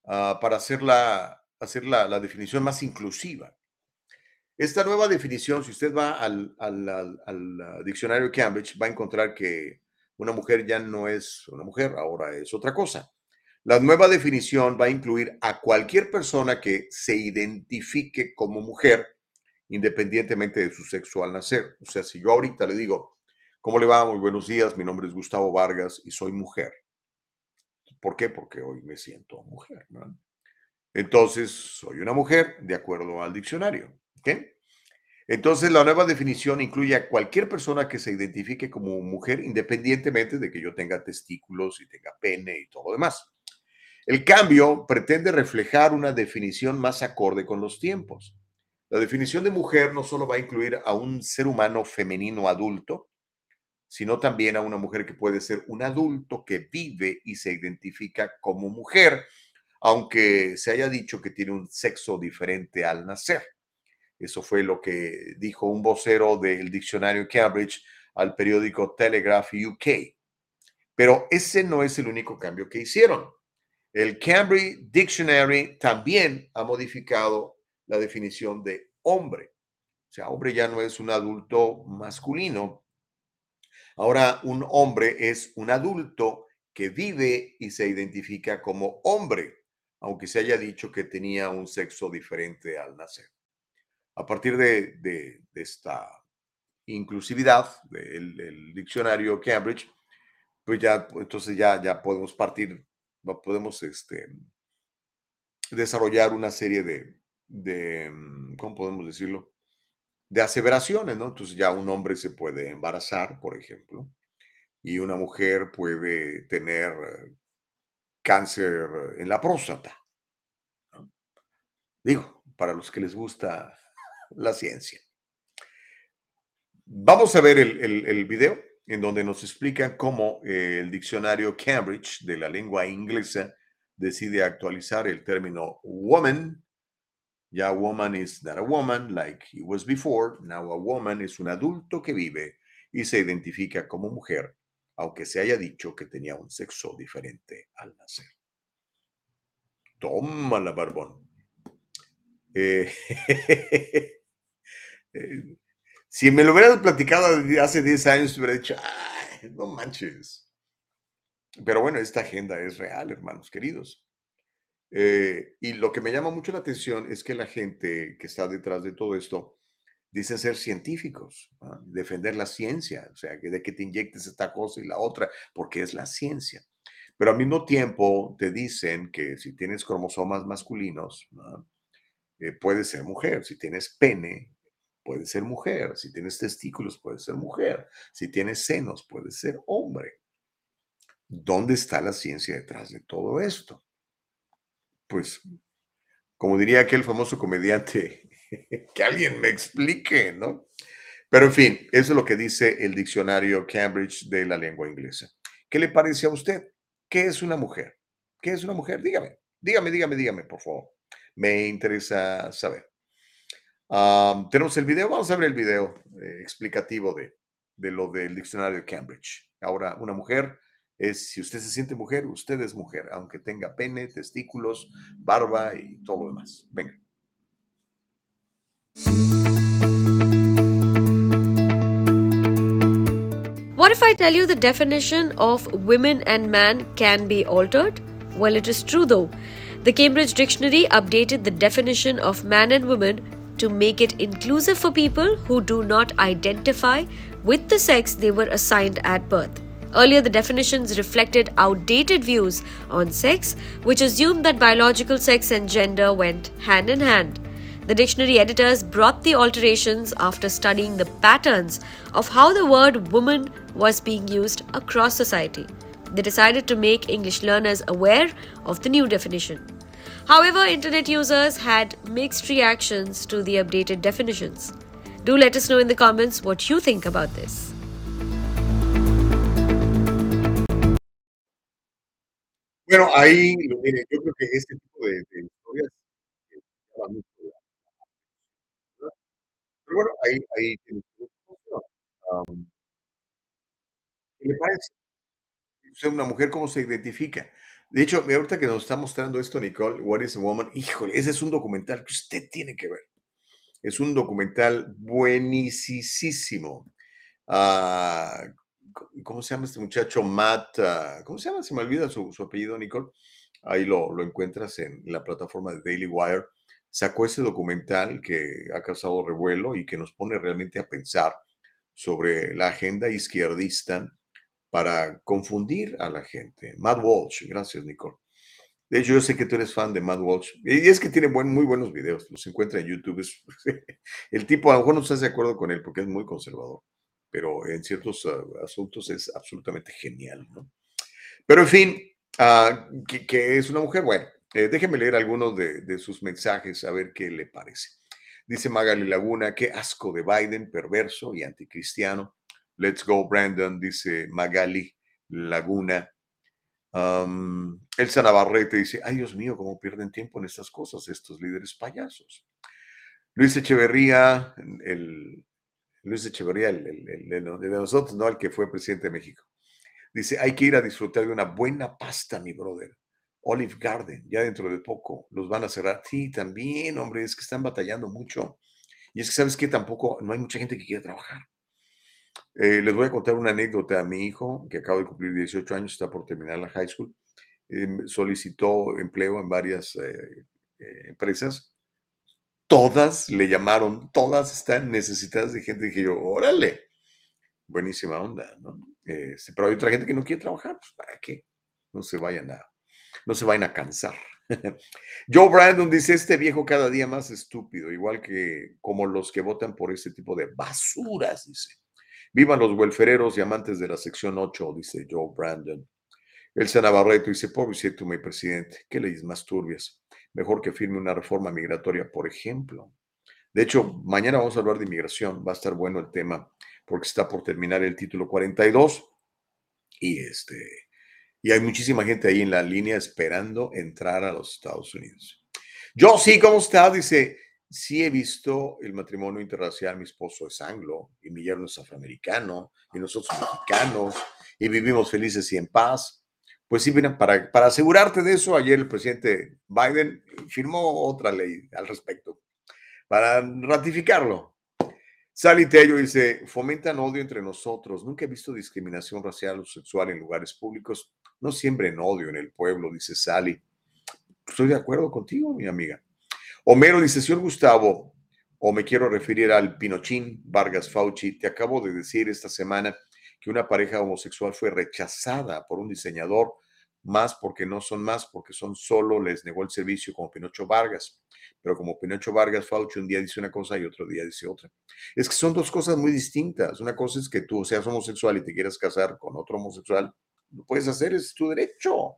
uh, para hacer, la, hacer la definición más inclusiva. Esta nueva definición, si usted va al, al, al, al, diccionario Cambridge, va a encontrar que una mujer ya no es una mujer, ahora es otra cosa. La nueva definición va a incluir a cualquier persona que se identifique como mujer, independientemente de su sexo al nacer. O sea, si yo ahorita le digo, ¿cómo le va? Muy buenos días, mi nombre es Gustavo Vargas y soy mujer. ¿Por qué? Porque hoy me siento mujer. Entonces, soy una mujer de acuerdo al diccionario. Entonces, la nueva definición incluye a cualquier persona que se identifique como mujer, independientemente de que yo tenga testículos y tenga pene y todo lo demás. El cambio pretende reflejar una definición más acorde con los tiempos. La definición de mujer no solo va a incluir a un ser humano femenino adulto, sino también a una mujer que puede ser un adulto que vive y se identifica como mujer, aunque se haya dicho que tiene un sexo diferente al nacer. Eso fue lo que dijo un vocero del diccionario Cambridge al periódico Telegraph UK. Pero ese no es el único cambio que hicieron. El Cambridge Dictionary también ha modificado la definición de hombre. O sea, hombre ya no es un adulto masculino. Ahora un hombre es un adulto que vive y se identifica como hombre, aunque se haya dicho que tenía un sexo diferente al nacer a partir de, de, de esta inclusividad del, del, diccionario Cambridge, pues ya, entonces ya, ya podemos partir, podemos este, desarrollar una serie de, de, mm, ¿cómo podemos decirlo? De aseveraciones, ¿no? Entonces ya un hombre se puede embarazar, por ejemplo, y una mujer puede tener cáncer en la próstata. Digo, para los que les gusta la ciencia. Vamos a ver el, el video en donde nos explican cómo eh, el diccionario Cambridge de la lengua inglesa decide actualizar el término woman. Ya woman is not a woman like it was before. Now a woman es un adulto que vive y se identifica como mujer, aunque se haya dicho que tenía un sexo diferente al nacer. Toma la barbón. Eh, eh, si me lo hubieras platicado hace 10 años, hubiera dicho, Ay, no manches. Pero bueno, esta agenda es real, hermanos queridos. Eh, y lo que me llama mucho la atención es que la gente que está detrás de todo esto dicen ser científicos, defender la ciencia, o sea, que de que te inyectes esta cosa y la otra, porque es la ciencia. Pero al mismo tiempo te dicen que si tienes cromosomas masculinos, ¿no? eh, puedes ser mujer. Si tienes pene, puedes ser mujer. Si tienes testículos, puedes ser mujer. Si tienes senos, puedes ser hombre. ¿dónde está la ciencia detrás de todo esto? Pues, como diría aquel famoso comediante, que alguien me explique, ¿no? Pero en fin, eso es lo que dice el diccionario Cambridge de la lengua inglesa. ¿Qué le parece a usted? ¿Qué es una mujer? ¿Qué es una mujer? Dígame, dígame, dígame, dígame, por favor. Me interesa saber. Tenemos el video, vamos a ver el video eh, explicativo de, de lo del diccionario de Cambridge. Ahora, una mujer es, si usted se siente mujer, usted es mujer, aunque tenga pene, testículos, barba y todo lo demás. Venga.
What if I tell you the definition of women and man can be altered? Well, it is true though. The Cambridge Dictionary updated the definition of man and woman to make it inclusive for people who do not identify with the sex they were assigned at birth. Earlier, the definitions reflected outdated views on sex, which assumed that biological sex and gender went hand in hand. The dictionary editors brought the alterations after studying the patterns of how the word woman was being used across society. They decided to make English learners aware of the new definition. However, internet users had mixed reactions to the updated definitions. Do let us know in the comments what you think about this.
Bueno, ahí, mire, yo creo que este tipo de, de historias eh, llama mucho la. Pero bueno, ahí, ahí tiene. ¿qué le parece? Usted una mujer, ¿cómo se identifica? De hecho, ahorita que nos está mostrando esto, Nicole, What is a Woman? Híjole, ese es un documental que usted tiene que ver. Es un documental buenísimo. Ah, ¿Cómo se llama este muchacho? Matt, ah, ¿cómo se llama? Se me olvida su, su apellido, Nicole. Ahí lo, lo encuentras en la plataforma de Daily Wire. Sacó ese documental que ha causado revuelo y que nos pone realmente a pensar sobre la agenda izquierdista para confundir a la gente. Matt Walsh, gracias, Nicole. De hecho, yo sé que tú eres fan de Matt Walsh. Y es que tiene muy buenos videos. Los encuentra en YouTube. El tipo, a lo mejor no estás de acuerdo con él porque es muy conservador, pero en ciertos ah, asuntos es absolutamente genial, ¿no? Pero en fin, ah, que, que es una mujer, bueno, eh, déjeme leer algunos de, de sus mensajes a ver qué le parece. Dice Magali Laguna, qué asco de Biden, perverso y anticristiano. Let's go, Brandon, dice Magali Laguna. Am, Elsa Navarrete dice, ay Dios mío, cómo pierden tiempo en estas cosas estos líderes payasos. Luis Echeverría, el, Luis Echeverría, el, el- de nosotros, ¿no? El que fue presidente de México. Dice, hay que ir a disfrutar de una buena pasta, mi brother. Olive Garden, ya dentro de poco los van a cerrar. Sí, también, hombre, es que están batallando mucho. Y es que, ¿sabes qué? Tampoco, no hay mucha gente que quiere trabajar. Eh, les voy a contar una anécdota a mi hijo, que acaba de cumplir 18 años, está por terminar la high school. Em, solicitó empleo en varias eh, eh, empresas. Todas le llamaron, todas están necesitadas de gente. Dije yo, órale, buenísima onda. Este, pero hay otra gente que no quiere trabajar, pues ¿para qué? No se vayan a, no se vayan a cansar. Joe Brandon dice, este viejo cada día más estúpido, igual que como los que votan por este tipo de basuras, dice. Vivan los welfereros y amantes de la sección 8, dice Joe Brandon. Elsa Navarreto dice, pobrecito mi presidente, qué leyes más turbias. Mejor que firme una reforma migratoria, por ejemplo. De hecho, mañana vamos a hablar de inmigración, va a estar bueno el tema, porque está por terminar el título 42 y este y hay muchísima gente ahí en la línea esperando entrar a los Estados Unidos. Yo sí, ¿cómo está? Dice, sí he visto el matrimonio interracial, mi esposo es anglo y mi yerno es afroamericano y nosotros mexicanos y vivimos felices y en paz. Pues sí, mira, para, para asegurarte de eso, ayer el presidente Biden firmó otra ley al respecto para ratificarlo. Sally Tello dice, fomentan odio entre nosotros. Nunca he visto discriminación racial o sexual en lugares públicos. No siembren odio en el pueblo, dice Sally. Estoy de acuerdo contigo, mi amiga. Homero dice, señor Gustavo, o me quiero referir al Pinochín Vargas Fauci, te acabo de decir esta semana que una pareja homosexual fue rechazada por un diseñador, más porque no son más, porque son solo, les negó el servicio como Pinocho Vargas. Pero como Pinocho Vargas Fauci un día dice una cosa y otro día dice otra. Es que son dos cosas muy distintas. Una cosa es que tú seas homosexual y te quieras casar con otro homosexual, lo puedes hacer, es tu derecho.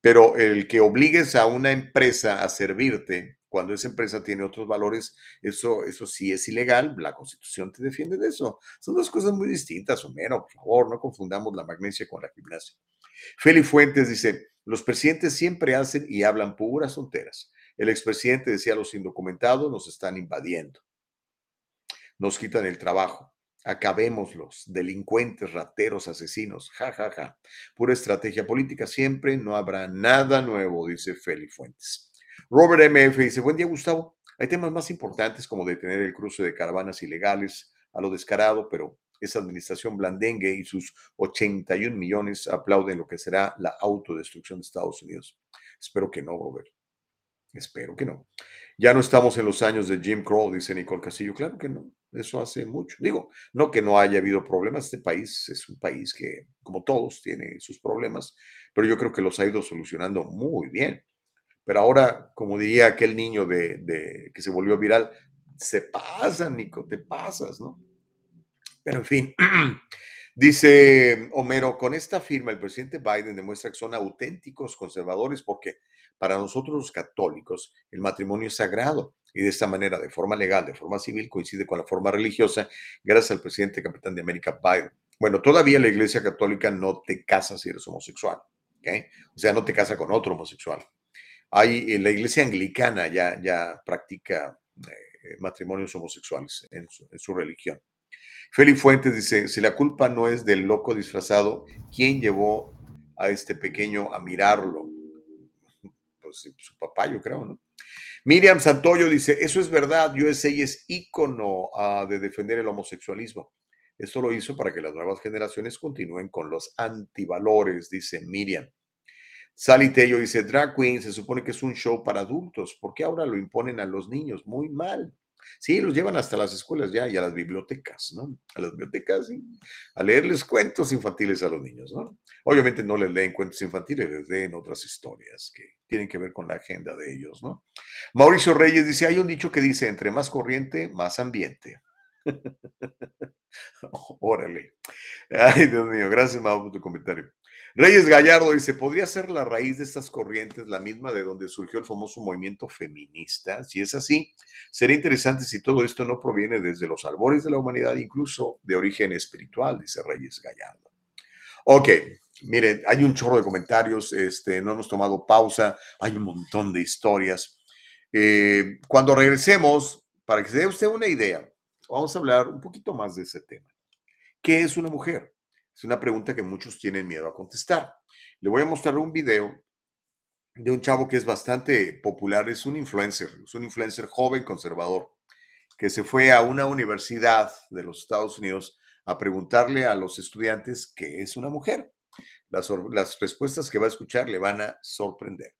Pero el que obligues a una empresa a servirte cuando esa empresa tiene otros valores, eso, eso sí es ilegal, la constitución te defiende de eso. Son dos cosas muy distintas, Homero, por favor, no confundamos la magnesia con la gimnasia. Feli Fuentes dice, los presidentes siempre hacen y hablan puras tonteras. El expresidente decía, los indocumentados nos están invadiendo, nos quitan el trabajo, acabémoslos, delincuentes, rateros, asesinos, ja, ja, ja. Pura estrategia política siempre, no habrá nada nuevo, dice Feli Fuentes. Robert MF dice, buen día Gustavo, hay temas más importantes como detener el cruce de caravanas ilegales a lo descarado, pero esa administración blandengue y sus 81 millones aplauden lo que será la autodestrucción de Estados Unidos. Espero que no, Robert. Espero que no. Ya no estamos en los años de Jim Crow, dice Nicole Castillo. Claro que no. Eso hace mucho. Digo, no que no haya habido problemas. Este país es un país que, como todos, tiene sus problemas, pero yo creo que los ha ido solucionando muy bien. Pero ahora, como diría aquel niño de, que se volvió viral, se pasan, Nico, te pasas, ¿no? Pero en fin, dice Homero, con esta firma el presidente Biden demuestra que son auténticos conservadores porque para nosotros los católicos el matrimonio es sagrado y de esta manera, de forma legal, de forma civil, coincide con la forma religiosa, gracias al presidente capitán de América Biden. Bueno, todavía la iglesia católica no te casa si eres homosexual, ¿ok? O sea, no te casa con otro homosexual. Hay, eh, la iglesia anglicana ya, ya practica eh, matrimonios homosexuales en su, religión. Feli Fuentes dice, si la culpa no es del loco disfrazado, ¿quién llevó a este pequeño a mirarlo? Pues su papá, yo creo, ¿no? Miriam Santoyo dice, eso es verdad, USA es ícono uh, de defender el homosexualismo. Esto lo hizo para que las nuevas generaciones continúen con los antivalores, dice Miriam. Sally Tello dice, Drag Queen se supone que es un show para adultos, ¿por qué ahora lo imponen a los niños? Muy mal. Sí, los llevan hasta las escuelas ya y a las bibliotecas, ¿no? A las bibliotecas, a leerles cuentos infantiles a los niños, ¿no? Obviamente no les leen cuentos infantiles, les leen otras historias que tienen que ver con la agenda de ellos, ¿no? Mauricio Reyes dice, hay un dicho que dice, entre más corriente, más ambiente. Órale. Ay, Dios mío, gracias, Mau, por tu comentario. Reyes Gallardo dice, ¿podría ser la raíz de estas corrientes la misma de donde surgió el famoso movimiento feminista? Si es así, sería interesante si todo esto no proviene desde los albores de la humanidad, incluso de origen espiritual, dice Reyes Gallardo. Ok, miren, hay un chorro de comentarios, este, no hemos tomado pausa, hay un montón de historias. Eh, cuando regresemos, para que se dé usted una idea, vamos a hablar un poquito más de ese tema. ¿Qué es una mujer? Es una pregunta que muchos tienen miedo a contestar. Le voy a mostrar un video de un chavo que es bastante popular, es un influencer, es un influencer joven conservador, que se fue a una universidad de los Estados Unidos a preguntarle a los estudiantes qué es una mujer. Las, las respuestas que va a escuchar le van a sorprender.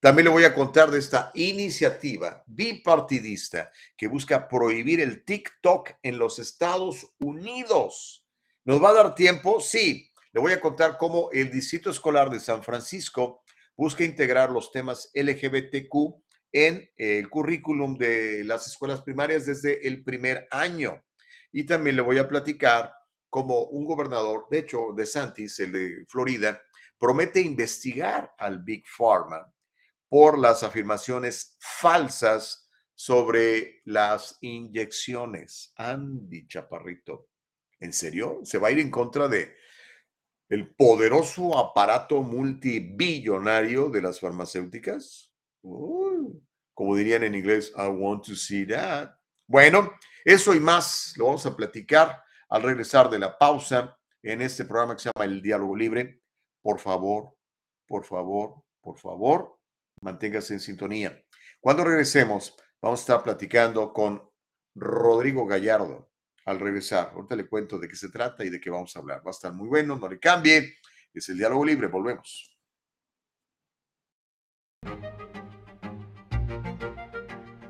También le voy a contar de esta iniciativa bipartidista que busca prohibir el TikTok en los Estados Unidos. ¿Nos va a dar tiempo? Sí. Le voy a contar cómo el Distrito Escolar de San Francisco busca integrar los temas LGBTQ en el currículum de las escuelas primarias desde el primer año. Y también le voy a platicar cómo un gobernador, de hecho, de Santis, el de Florida, promete investigar al Big Pharma por las afirmaciones falsas sobre las inyecciones. Andy Chaparrito. ¿En serio? ¿Se va a ir en contra de el poderoso aparato multibillonario de las farmacéuticas? como dirían en inglés, I want to see that. Bueno, eso y más lo vamos a platicar al regresar de la pausa en este programa que se llama El Diálogo Libre. Por favor, por favor, por favor, manténgase en sintonía. Cuando regresemos, vamos a estar platicando con Rodrigo Gallardo al regresar. Ahorita le cuento de qué se trata y de qué vamos a hablar. Va a estar muy bueno, no le cambie. Es el diálogo libre, volvemos.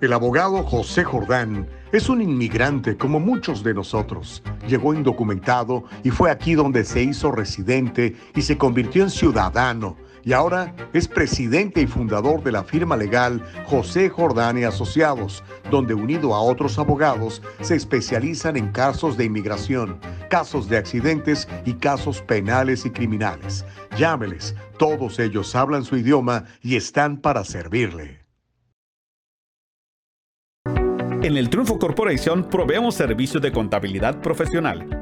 El abogado José Jordán es un inmigrante como muchos de nosotros. Llegó indocumentado y fue aquí donde se hizo residente y se convirtió en ciudadano y ahora es presidente y fundador de la firma legal José Jordán y Asociados, donde unido a otros abogados se especializan en casos de inmigración, casos de accidentes y casos penales y criminales. Llámeles, todos ellos hablan su idioma y están para servirle.
En el Triunfo Corporation proveemos servicios de contabilidad profesional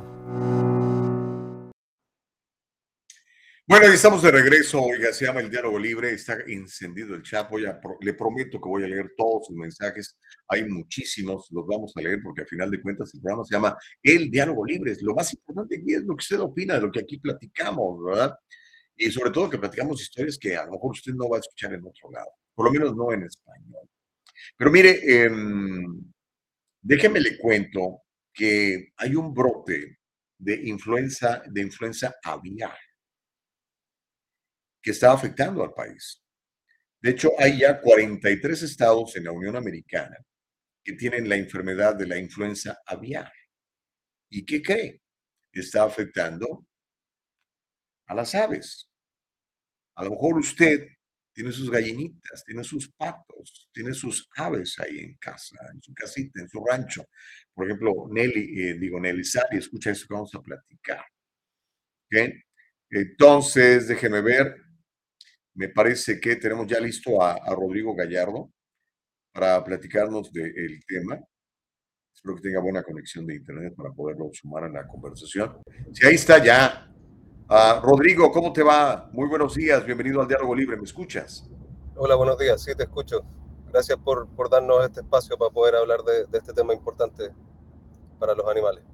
Bueno, estamos de regreso. Oiga, se llama El Diálogo Libre. Está encendido el chat. Le prometo que voy a leer todos sus mensajes. Hay muchísimos. Los vamos a leer porque al final de cuentas el programa se llama El Diálogo Libre. Lo más importante aquí es lo que usted opina de lo que aquí platicamos, ¿verdad? y sobre todo que platicamos historias que a lo mejor usted no va a escuchar en otro lado, por lo menos no en español. Pero mire, em, déjeme le cuento que hay un brote de influenza, de influenza aviar que está afectando al país. De hecho, hay ya 43 estados en la Unión Americana que tienen la enfermedad de la influenza aviar. ¿Y qué cree? Está afectando a las aves. A lo mejor usted tiene sus gallinitas, tiene sus patos, tiene sus aves ahí en casa, en su casita, en su rancho. Por ejemplo, Nelly, eh, digo Nelly Sally, escucha eso que vamos a platicar. Entonces, déjeme ver. Me parece que tenemos ya listo a, Rodrigo Gallardo para platicarnos del tema. Espero que tenga buena conexión de internet para poderlo sumar a la conversación. Si ahí está ya, Ah, Rodrigo, ¿cómo te va? Muy buenos días, bienvenido al Diálogo Libre, ¿me escuchas?
Hola, buenos días, sí, te escucho. Gracias por, por darnos este espacio para poder hablar de, este tema importante para los animales.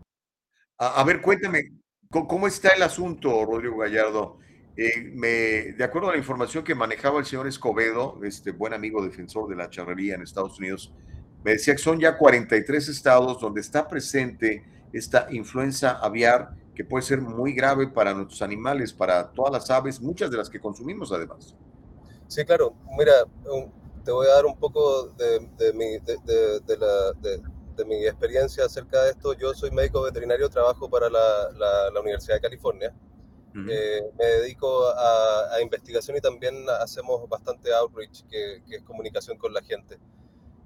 A, ver, cuéntame, ¿cómo, está el asunto, Rodrigo Gallardo? Eh, de acuerdo a la información que manejaba el señor Escobedo, este buen amigo defensor de la charrería en Estados Unidos, me decía que son ya 43 estados donde está presente esta influenza aviar que puede ser muy grave para nuestros animales, para todas las aves, muchas de las que consumimos además.
Sí, claro. Mira, te voy a dar un poco de, mi, experiencia acerca de esto. Yo soy médico veterinario, trabajo para la, Universidad de California. Eh, me dedico a, a, investigación y también hacemos bastante outreach, que, que es comunicación con la gente.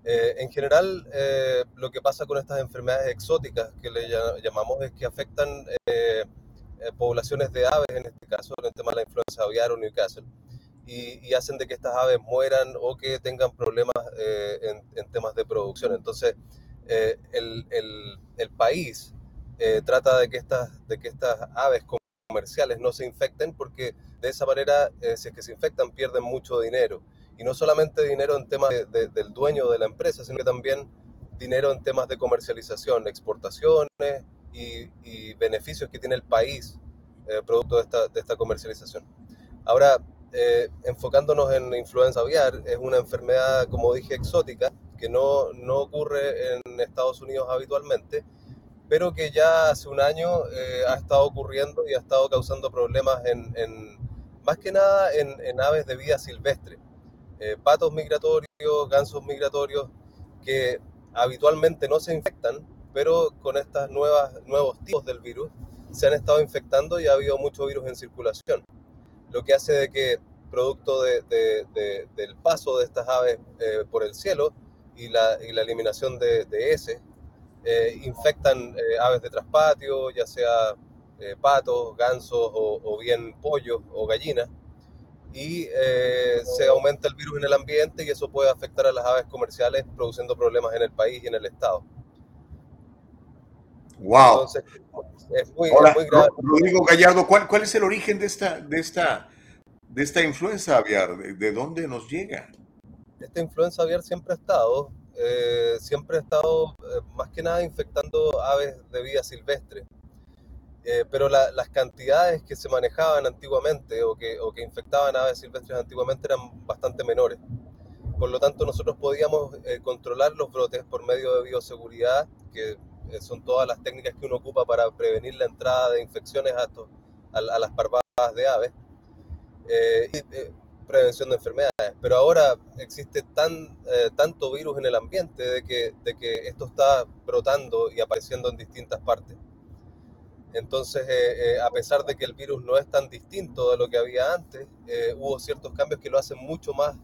Eh, en general, eh, lo que pasa con estas enfermedades exóticas que le llamamos es que afectan eh, poblaciones de aves, en este caso, en el tema de la influenza aviar o Newcastle, y, hacen de que estas aves mueran o que tengan problemas en, temas de producción. Entonces, el, el, el, país trata de que, estas, de que estas aves no se infecten porque de esa manera, si es que se infectan, pierden mucho dinero y no solamente dinero en temas del dueño de la empresa, sino que también dinero en temas de comercialización, exportaciones y, beneficios que tiene el país eh, producto de esta, comercialización. Ahora, eh, enfocándonos en influenza aviar, es una enfermedad, como dije, exótica, que no, no ocurre en Estados Unidos habitualmente, pero que ya hace un año eh, ha estado ocurriendo y ha estado causando problemas en, en más que nada en, en aves de vida silvestre. Eh, patos migratorios, gansos migratorios, que habitualmente no se infectan, pero con estos nuevos tipos del virus se han estado infectando y ha habido mucho virus en circulación, lo que hace de que producto del paso de estas aves eh, por el cielo y la, eliminación de, ese, eh, infectan aves de traspatio, ya sea patos, gansos o, o bien pollos o gallinas, y eh, se aumenta el virus en el ambiente y eso puede afectar a las aves comerciales produciendo problemas en el país y en el estado.
Wow. es muy, grave. Rodrigo Gallardo, ¿cuál, ¿cuál es el origen de esta, de esta, de esta influenza aviar? ¿De, dónde nos llega?
Esta influenza aviar siempre ha estado, eh, siempre ha estado eh, más que nada infectando aves de vida silvestre. Eh, pero las cantidades que se manejaban antiguamente o que, o que infectaban aves silvestres antiguamente eran bastante menores. Por lo tanto, nosotros podíamos controlar los brotes por medio de bioseguridad, que son todas las técnicas que uno ocupa para prevenir la entrada de infecciones a, las parvadas de aves. Prevención de enfermedades, pero ahora existe tan, tanto virus en el ambiente de que, de que esto está brotando y apareciendo en distintas partes. Entonces, eh, eh, a pesar de que el virus no es tan distinto de lo que había antes, eh, hubo ciertos cambios que lo hacen mucho más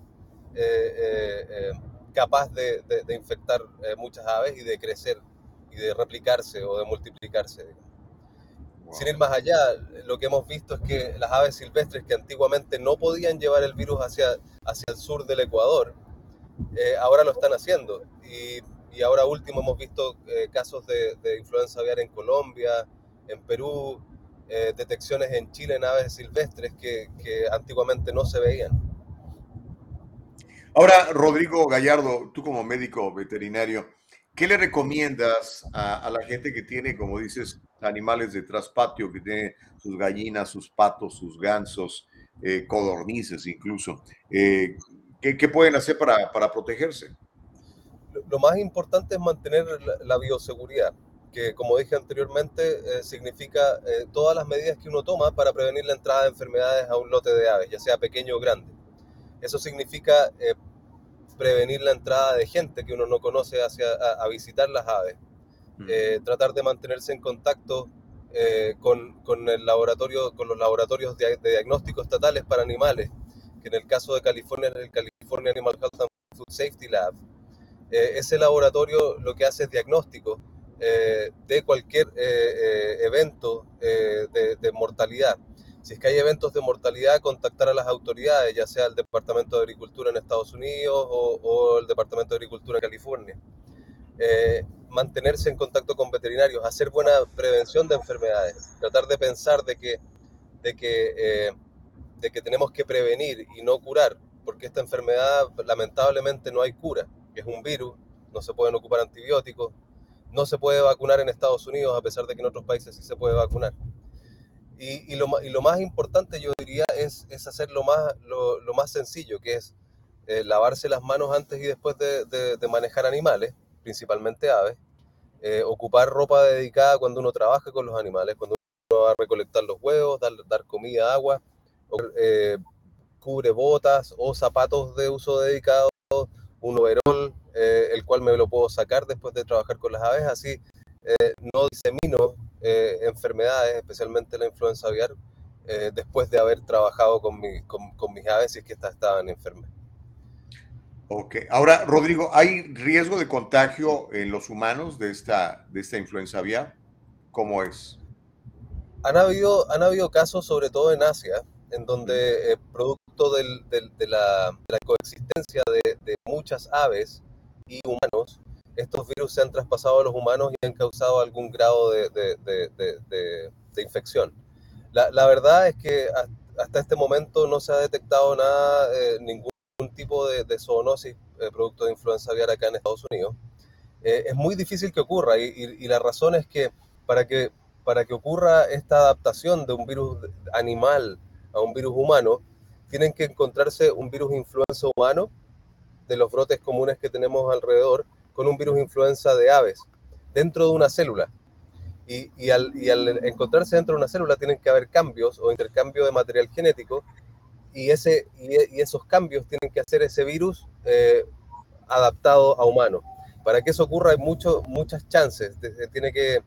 capaz de, infectar muchas aves y de crecer y de replicarse o de multiplicarse. Sin ir más allá, lo que hemos visto es que las aves silvestres que antiguamente no podían llevar el virus hacia, hacia el sur del Ecuador, ahora lo están haciendo. Y, ahora último hemos visto casos de, de influenza aviar en Colombia, en Perú, eh, detecciones en Chile en aves silvestres que, antiguamente no se veían.
Ahora, Rodrigo Gallardo, tú como médico veterinario, ¿qué le recomiendas a, la gente que tiene, como dices, animales de traspatio, que tiene sus gallinas, sus patos, sus gansos, eh, codornices incluso? Eh, ¿qué, pueden hacer para, protegerse?
Lo, más importante es mantener la bioseguridad que como dije anteriormente, eh, significa eh, todas las medidas que uno toma para prevenir la entrada de enfermedades a un lote de aves, ya sea pequeño o grande. Eso significa eh, prevenir la entrada de gente que uno no conoce hacia, a, visitar las aves, tratar de mantenerse en contacto con, con, el laboratorio, con los laboratorios de, diagnóstico estatales para animales, que en el caso de California es el California Animal Health and Food Safety Lab. ese laboratorio lo que hace es diagnóstico eh, de cualquier eh, eh, evento de, mortalidad. Si es que hay eventos de mortalidad, contactar a las autoridades, ya sea el Departamento de Agricultura en Estados Unidos o, el Departamento de Agricultura en California. mantenerse en contacto con veterinarios, hacer buena prevención de enfermedades, tratar de pensar de que, de que, de que tenemos que prevenir y no curar, porque esta enfermedad lamentablemente no hay cura, es un virus, no se pueden ocupar antibióticos, no se puede vacunar en Estados Unidos, a pesar de que en otros países sí se puede vacunar. Y, lo, más importante, yo diría, es, es hacer lo más, lo, más sencillo, que es eh, lavarse las manos antes y después de, manejar animales, principalmente aves, eh, ocupar ropa dedicada cuando uno trabaja con los animales, cuando uno va a recolectar los huevos, dar, dar comida, agua, eh, cubre botas o zapatos de uso dedicado, un overol el cual me lo puedo sacar después de trabajar con las aves, así eh, no disemino eh, enfermedades, especialmente la influenza aviar, después de haber trabajado con, con, mis aves y es que estas estaban enfermas.
Ok, ahora Rodrigo, ¿hay riesgo de contagio en los humanos de esta, de esta influenza aviar? ¿Cómo es?
Han habido, han habido casos, sobre todo en Asia, en donde producto de, la, coexistencia de, de, muchas aves y humanos, estos virus se han traspasado a los humanos y han causado algún grado de, infección. La, la, verdad es que hasta este momento no se ha detectado nada, eh, ningún tipo de, zoonosis eh, producto de influenza aviar acá en Estados Unidos. Eh, es muy difícil que ocurra y, y, la razón es que para, que para que ocurra esta adaptación de un virus animal a un virus humano, tienen que encontrarse un virus influenza humano de los brotes comunes que tenemos alrededor con un virus influenza de aves dentro de una célula. Y, al, encontrarse dentro de una célula tienen que haber cambios o intercambio de material genético y, ese, y, esos cambios tienen que hacer ese virus eh, adaptado a humano. Para que eso ocurra hay mucho, muchas chances, tiene que,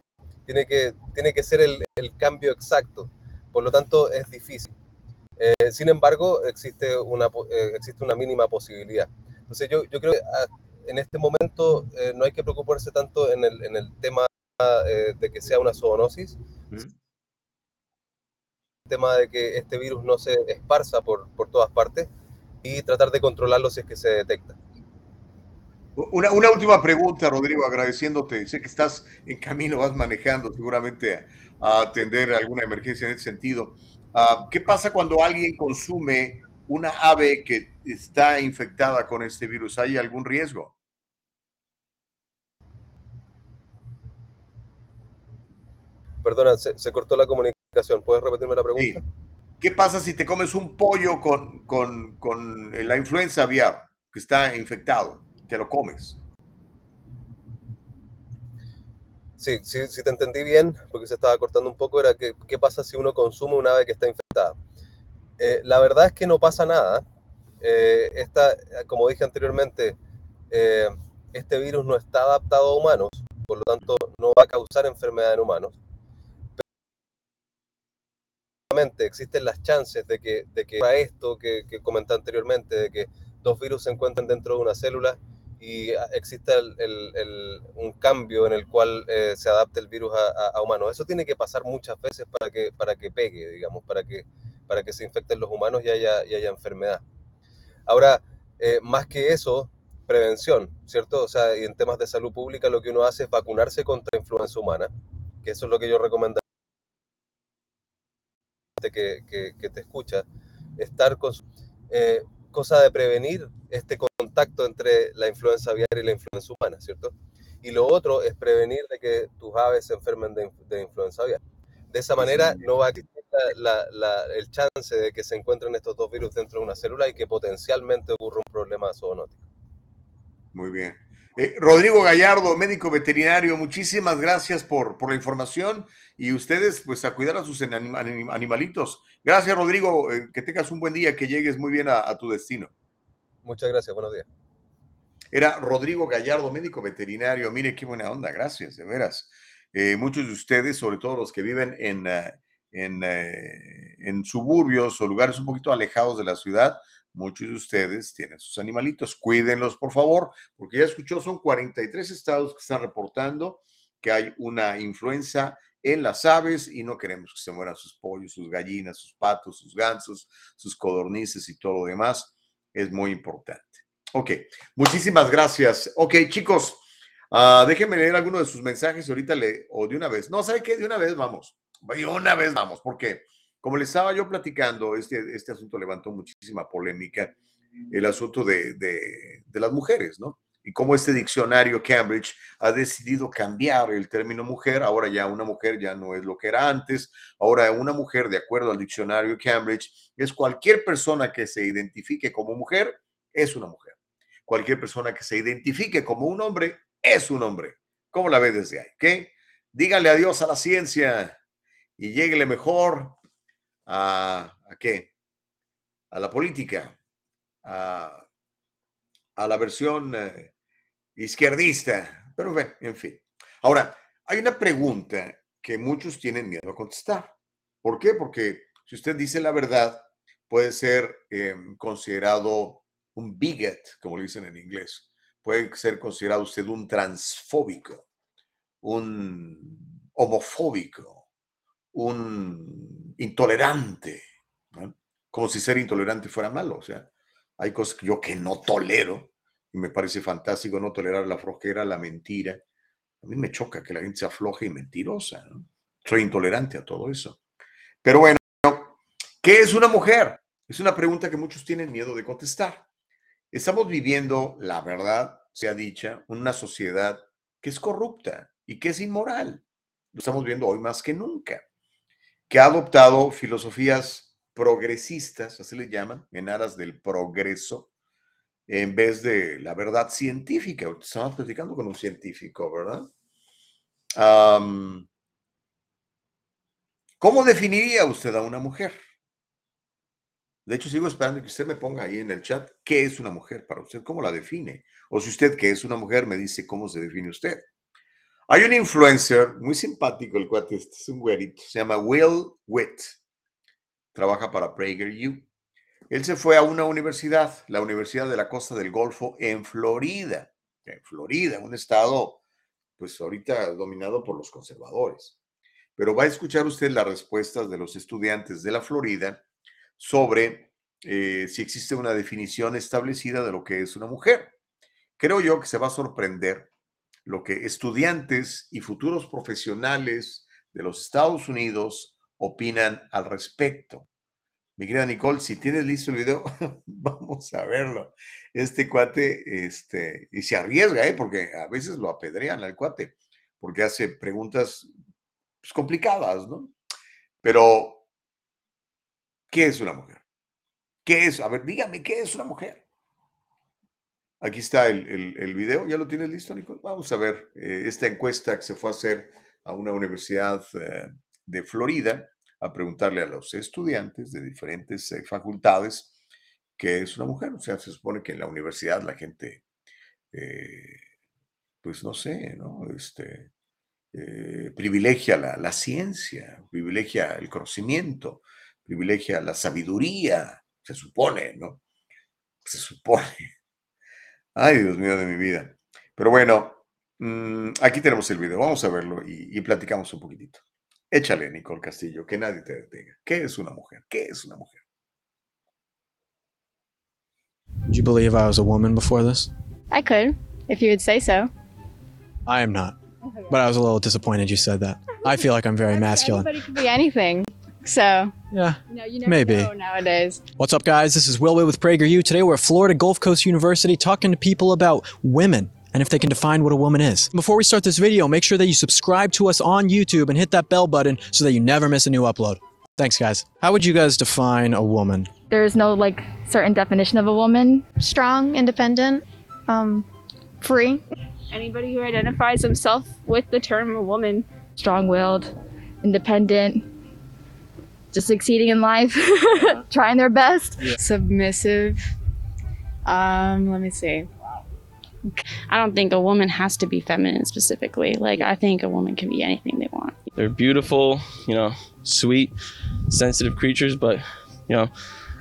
tiene que, tiene que ser el, cambio exacto, por lo tanto es difícil. Eh, sin embargo, existe una, eh, existe una mínima posibilidad. Entonces yo, yo creo que ah, en este momento eh, no hay que preocuparse tanto en el, en el tema eh, de que sea una zoonosis, tema de que este virus no se esparza por, por todas partes y tratar de controlarlo si es que se detecta.
Una, una, última pregunta, Rodrigo, agradeciéndote. Sé que estás en camino, vas manejando seguramente a, atender alguna emergencia en ese sentido. Uh, ¿Qué pasa cuando alguien consume una ave que está infectada con este virus? ¿Hay algún riesgo?
Perdona, se, se cortó la comunicación. ¿Puedes repetirme la pregunta?
Sí. ¿Qué pasa si te comes un pollo con, con, con la influenza aviar que está infectado? Te lo comes.
Sí, sí, sí te entendí bien, porque se estaba cortando un poco, era que, qué pasa si uno consume una ave que está infectada. Eh, la verdad es que no pasa nada. Eh, esta, como dije anteriormente, eh, este virus no está adaptado a humanos, por lo tanto no va a causar enfermedad en humanos. Existen las chances de que, de que esto que, que comenté anteriormente, de que dos virus se encuentren dentro de una célula y exista un cambio en el cual eh, se adapte el virus a, a, humanos. Eso tiene que pasar muchas veces para que, para que pegue, digamos, para que, para que se infecten los humanos y haya, y haya enfermedad. Ahora, eh, más que eso, prevención, ¿cierto? O sea, y en temas de salud pública lo que uno hace es vacunarse contra influenza humana, que eso es lo que yo recomendaría que, que, que te escucha, estar con... Eh, cosa de prevenir este contacto entre la influenza aviar y la influenza humana, ¿cierto? Y lo otro es prevenir de que tus aves se enfermen de, de influenza aviar. De esa manera no va a existir la, la, el chance de que se encuentren estos dos virus dentro de una célula y que potencialmente ocurra un problema zoonótico.
Muy bien. Eh, Rodrigo Gallardo, médico veterinario, muchísimas gracias por, por, la información y ustedes pues a cuidar a sus anim animalitos. Gracias Rodrigo, eh, que tengas un buen día, que llegues muy bien a, a, tu destino.
Muchas gracias, buenos días.
Era Rodrigo Gallardo, médico veterinario, mire qué buena onda, gracias, de veras. Eh, muchos de ustedes, sobre todo los que viven en, uh, en, en suburbios o lugares un poquito alejados de la ciudad, muchos de ustedes tienen sus animalitos. Cuídenlos, por favor, porque ya escuchó, son 43 estados que están reportando que hay una influenza en las aves y no queremos que se mueran sus pollos, sus gallinas, sus patos, sus gansos, sus codornices y todo lo demás. Es muy importante. Ok, muchísimas gracias. Ok, chicos, uh, déjenme leer algunos de sus mensajes ahorita le, o de una vez. No, ¿sabe qué? De una vez vamos. De una vez vamos, porque como les estaba yo platicando, este, este asunto levantó muchísima polémica, el asunto de, de, de, las mujeres, ¿no? Y cómo este diccionario Cambridge ha decidido cambiar el término mujer, ahora ya una mujer ya no es lo que era antes, ahora una mujer, de acuerdo al diccionario Cambridge, es cualquier persona que se identifique como mujer, es una mujer. Cualquier persona que se identifique como un hombre, es un hombre. ¿Cómo la ve desde ahí? ¿Qué? Dígale adiós a la ciencia y lléguele mejor a, a qué? A la política, a, a la versión eh, izquierdista, pero bueno, en fin. Ahora, hay una pregunta que muchos tienen miedo a contestar. ¿Por qué? Porque si usted dice la verdad, puede ser eh, considerado un bigot, como lo dicen en inglés. Puede ser considerado usted un transfóbico, un homofóbico, un intolerante, como si ser intolerante fuera malo. O sea, hay cosas que yo que no tolero y me parece fantástico no tolerar la flojera, la mentira. A mí me choca que la gente sea floja y mentirosa. ¿no? Soy intolerante a todo eso. Pero bueno, ¿qué es una mujer? Es una pregunta que muchos tienen miedo de contestar. Estamos viviendo, la verdad sea dicha, una sociedad que es corrupta y que es inmoral. Lo estamos viendo hoy más que nunca. Que ha adoptado filosofías progresistas, así le llaman, en aras del progreso, en vez de la verdad científica. Estamos platicando con un científico, ¿verdad? ¿Cómo definiría usted a una mujer? De hecho, sigo esperando que usted me ponga ahí en el chat qué es una mujer para usted, cómo la define. O si usted que es una mujer me dice cómo se define usted. Hay un influencer muy simpático, el cuate este, es un güerito, se llama Will Witt. Trabaja para PragerU. Él se fue a una universidad, la Universidad de la Costa del Golfo en Florida. En Florida, un estado, pues ahorita dominado por los conservadores. pero va a escuchar usted las respuestas de los estudiantes de la Florida sobre eh, si existe una definición establecida de lo que es una mujer. Creo yo que se va a sorprender lo que estudiantes y futuros profesionales de los Estados Unidos opinan al respecto. Mi querida Nicole, si tienes listo el video, vamos a verlo. Este cuate, este, y se arriesga, ¿eh? porque a veces lo apedrean al cuate, porque hace preguntas pues, complicadas, ¿no? Pero, ¿qué es una mujer? ¿Qué es? A ver, dígame, ¿qué es una mujer? Aquí está el, el, video, ¿ya lo tienes listo, Nicole? Vamos a ver eh, esta encuesta que se fue a hacer a una universidad eh, de Florida a preguntarle a los estudiantes de diferentes eh, facultades qué es una mujer. O sea, se supone que en la universidad la gente, pues no sé, ¿no? Este, privilegia la, la ciencia, privilegia el conocimiento, privilegia la sabiduría, se supone, ¿no? Se supone. Ay, Dios mío de mi vida. Pero bueno, mm, aquí tenemos el video. Vamos a verlo y, platicamos un poquitito. Échale, Nicole Castillo, que nadie te detenga. ¿Qué es una mujer? ¿Qué es una mujer?
Do you believe I was a woman before this?
I could, if you would say so.
I am not. But I was a little disappointed you said that. I feel like I'm very masculine.
Anybody could be anything. So
Yeah,
you know, you never
maybe.
know nowadays.
What's up, guys? This is Will Will with PragerU. Today we're at Florida Gulf Coast University talking to people about women and if they can define what a woman is. Before we start this video, make sure that you subscribe to us on YouTube and hit that bell button so that you never miss a new upload. Thanks, guys. How would you guys define a woman?
There's no like certain definition of a woman.
strong, independent, um, free.
Anybody who identifies himself with the term a woman.
strong-willed, independent, just succeeding in life, trying their best.
Submissive. Um, let me see. I don't think a woman has to be feminine specifically. Like I think a woman can be anything they want.
They're beautiful, you know, sweet, sensitive creatures, but you know,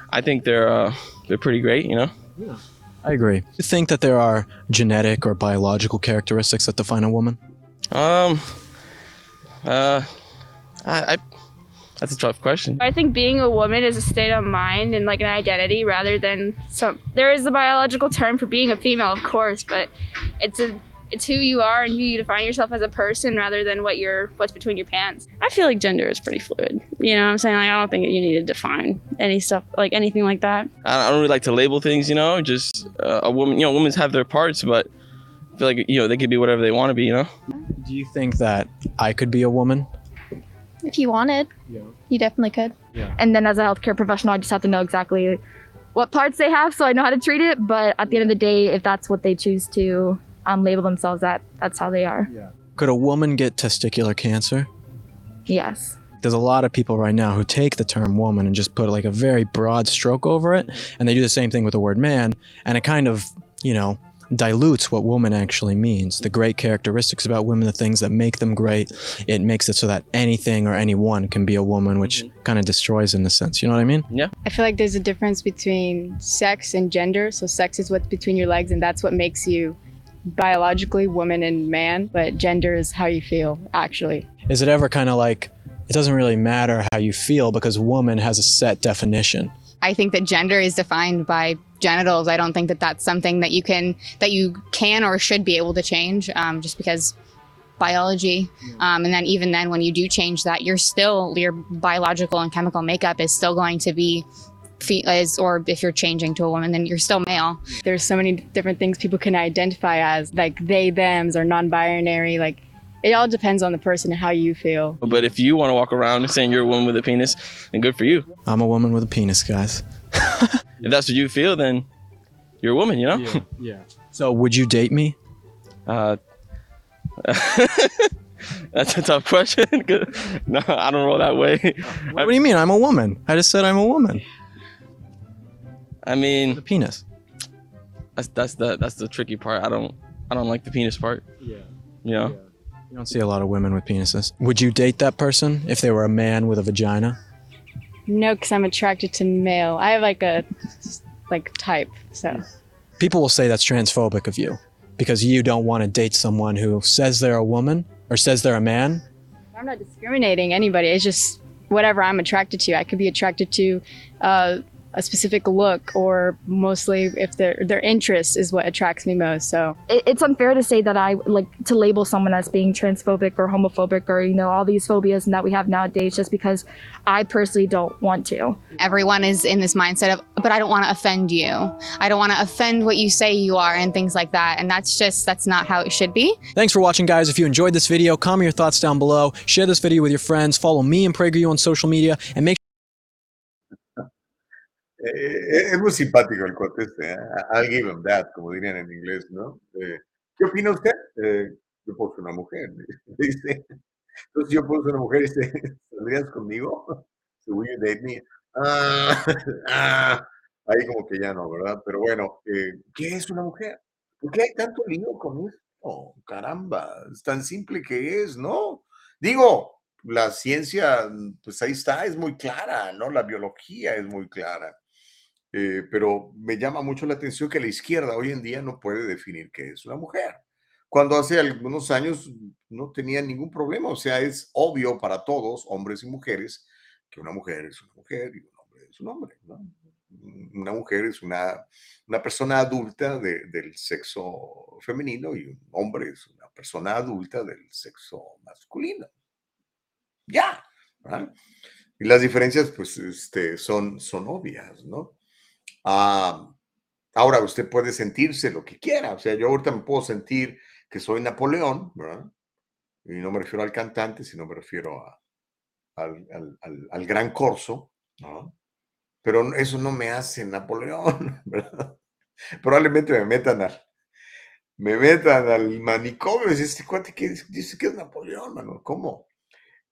I think they're uh, they're pretty great, you know. Yeah.
I agree. You think that there are genetic or biological characteristics that define a woman?
Um, uh, I, I that's a tough question.
I think being a woman is a state of mind and like an identity rather than some. There is a biological term for being a female, of course, but it's a it's who you are and who you define yourself as a person rather than what you're what's between your pants. I feel like gender is pretty fluid. You know what I'm saying? Like I don't think you need to define any stuff like anything like that.
I I don't really like to label things, you know. Just uh, a woman, you know, women have their parts, but I feel like you know they could be whatever they want to be, you know.
Do you think that I could be a woman?
If you wanted, you definitely could.
And then as a healthcare professional, I just have to know exactly what parts they have so I know how to treat it. But at the end of the day, if that's what they choose to um, label themselves at, that's how they are.
Could a woman get testicular cancer?
Yes.
There's a lot of people right now who take the term woman and just put like a very broad stroke over it. And they do the same thing with the word man. And it kind of, you know, dilutes what woman actually means. The great characteristics about women, the things that make them great. It makes it so that anything or anyone can be a woman, which mm-hmm. kind of destroys in a sense. You know what I mean?
Yeah.
I feel like there's a difference between sex and gender. So sex is what's between your legs and that's what makes you biologically woman and man, but gender is how you feel actually.
Is it ever kind of like, it doesn't really matter how you feel because woman has a set definition?
I think that gender is defined by genitals. I don't think that that's something that you can that you can or should be able to change, um, just because biology. Um, and then even then, when you do change that, you're still your biological and chemical makeup is still going to be. Is, or if you're changing to a woman, then you're still male.
There's so many different things people can identify as, like they, thems, or non binary. Like it all depends on the person and how you feel.
But if you want to walk around and saying you're a woman with a penis, then good for you.
I'm a woman with a penis, guys.
If that's what you feel, then you're a woman, you know.
Yeah. So would you date me?
Uh, that's a tough question. no, I don't roll that way.
What do you mean? I'm a woman. I just said I'm a woman.
I mean,
the penis.
That's that's the that's the tricky part. I don't I don't like the penis part.
Yeah.
You know.
You don't see a lot of women with penises. Would you date that person if they were a man with a vagina?
No, because I'm attracted to male. I have like a like type. So
People will say that's transphobic of you because you don't want to date someone who says they're a woman or says they're a man,
I'm not discriminating anybody. It's just whatever I'm attracted to. I could be attracted to uh, a specific look, or mostly if their their interest is what attracts me most. So it, it's unfair to say that I like to label someone as being transphobic or homophobic or you know all these phobias and that we have nowadays just because I personally don't want to.
Everyone is in this mindset of, but I don't want to offend you. I don't want to offend what you say you are and things like that. And that's just that's not how it should be.
Thanks for watching, guys. If you enjoyed this video, comment your thoughts down below. Share this video with your friends. Follow me and PragerU on social media, and make
Eh, es muy simpático el cuate este, ¿eh? I'll give him that, como dirían en inglés, ¿no? Eh, ¿Qué opina usted? Eh, yo puedo ser una mujer, dice. Entonces yo puedo ser una mujer y dice, ¿saldrías conmigo? So, will you date me? Ah, ah, ahí como que ya no, ¿verdad? Pero bueno, eh, ¿qué es una mujer? ¿Por qué hay tanto lío con esto? Caramba, es tan simple que es, ¿no? Digo, la ciencia, pues ahí está, es muy clara, ¿no? La biología es muy clara. Eh, pero me llama mucho la atención que la izquierda hoy en día no puede definir qué es una mujer. Cuando hace algunos años no tenía ningún problema, o sea, es obvio para todos, hombres y mujeres, que una mujer es una mujer y un hombre es un hombre. ¿no? Una mujer es una, una persona adulta de- del sexo femenino y un hombre es una persona adulta del sexo masculino. Ya. ¿verdad? Y las diferencias, pues, este, son, son obvias, ¿no? Ah, ahora, usted puede sentirse lo que quiera. O sea, yo ahorita me puedo sentir que soy Napoleón, ¿verdad? Y no me refiero al cantante, sino me refiero al, al- al- al gran corso, ¿no? Pero eso no me hace Napoleón, ¿verdad? Probablemente me metan al, me metan al manicomio y este cuate que dice, dice que es Napoleón, mano, ¿cómo?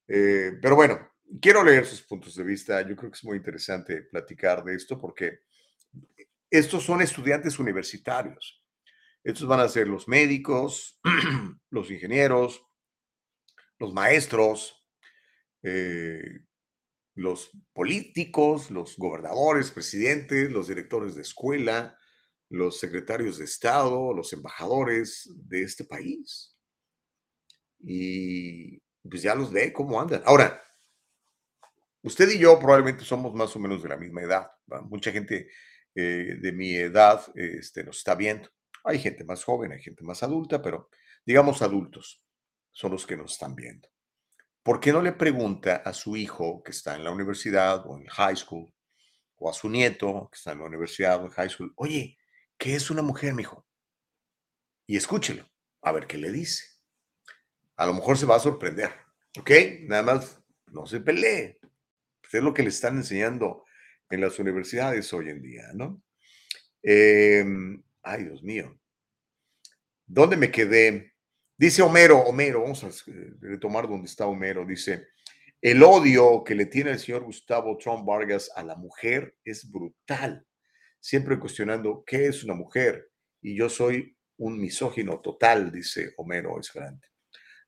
Eh, pero bueno, quiero leer sus puntos de vista. Yo creo que es muy interesante platicar de esto porque estos son estudiantes universitarios. Estos van a ser los médicos, los ingenieros, los maestros, eh, los políticos, los gobernadores, presidentes, los directores de escuela, los secretarios de Estado, los embajadores de este país. Y pues ya los ve cómo andan. Ahora, usted y yo probablemente somos más o menos de la misma edad. Mucha gente eh, de mi edad este, nos está viendo. Hay gente más joven, hay gente más adulta, pero digamos adultos son los que nos están viendo. ¿Por qué no le pregunta a su hijo que está en la universidad o en high school, o a su nieto que está en la universidad o en high school, oye, ¿qué es una mujer, mijo? Y escúchelo, a ver qué le dice. A lo mejor se va a sorprender, ¿ok? Nada más no se pelee. Pues es lo que le están enseñando en las universidades hoy en día, ¿no? Em, ay, Dios mío. ¿Dónde me quedé? Dice Homero, Homero, vamos a eh, retomar donde está Homero. Dice, el odio que le tiene el señor Gustavo Trump Vargas a la mujer es brutal. Siempre cuestionando qué es una mujer. Y yo soy un misógino total, dice Homero Escalante.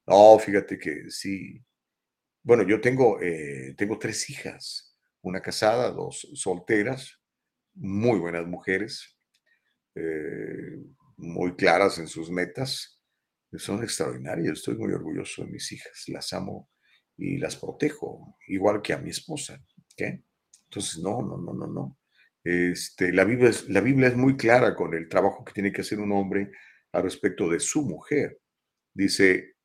No, fíjate que sí. Bueno, yo tengo, eh, tengo tres hijas, una casada, dos solteras, muy buenas mujeres, eh, muy claras en sus metas, son extraordinarias. Estoy muy orgulloso de mis hijas, las amo y las protejo, igual que a mi esposa. ¿ok? Entonces, no, no, no, no, no. Este, la, Biblia es, la Biblia es muy clara con el trabajo que tiene que hacer un hombre al respecto de su mujer. Dice,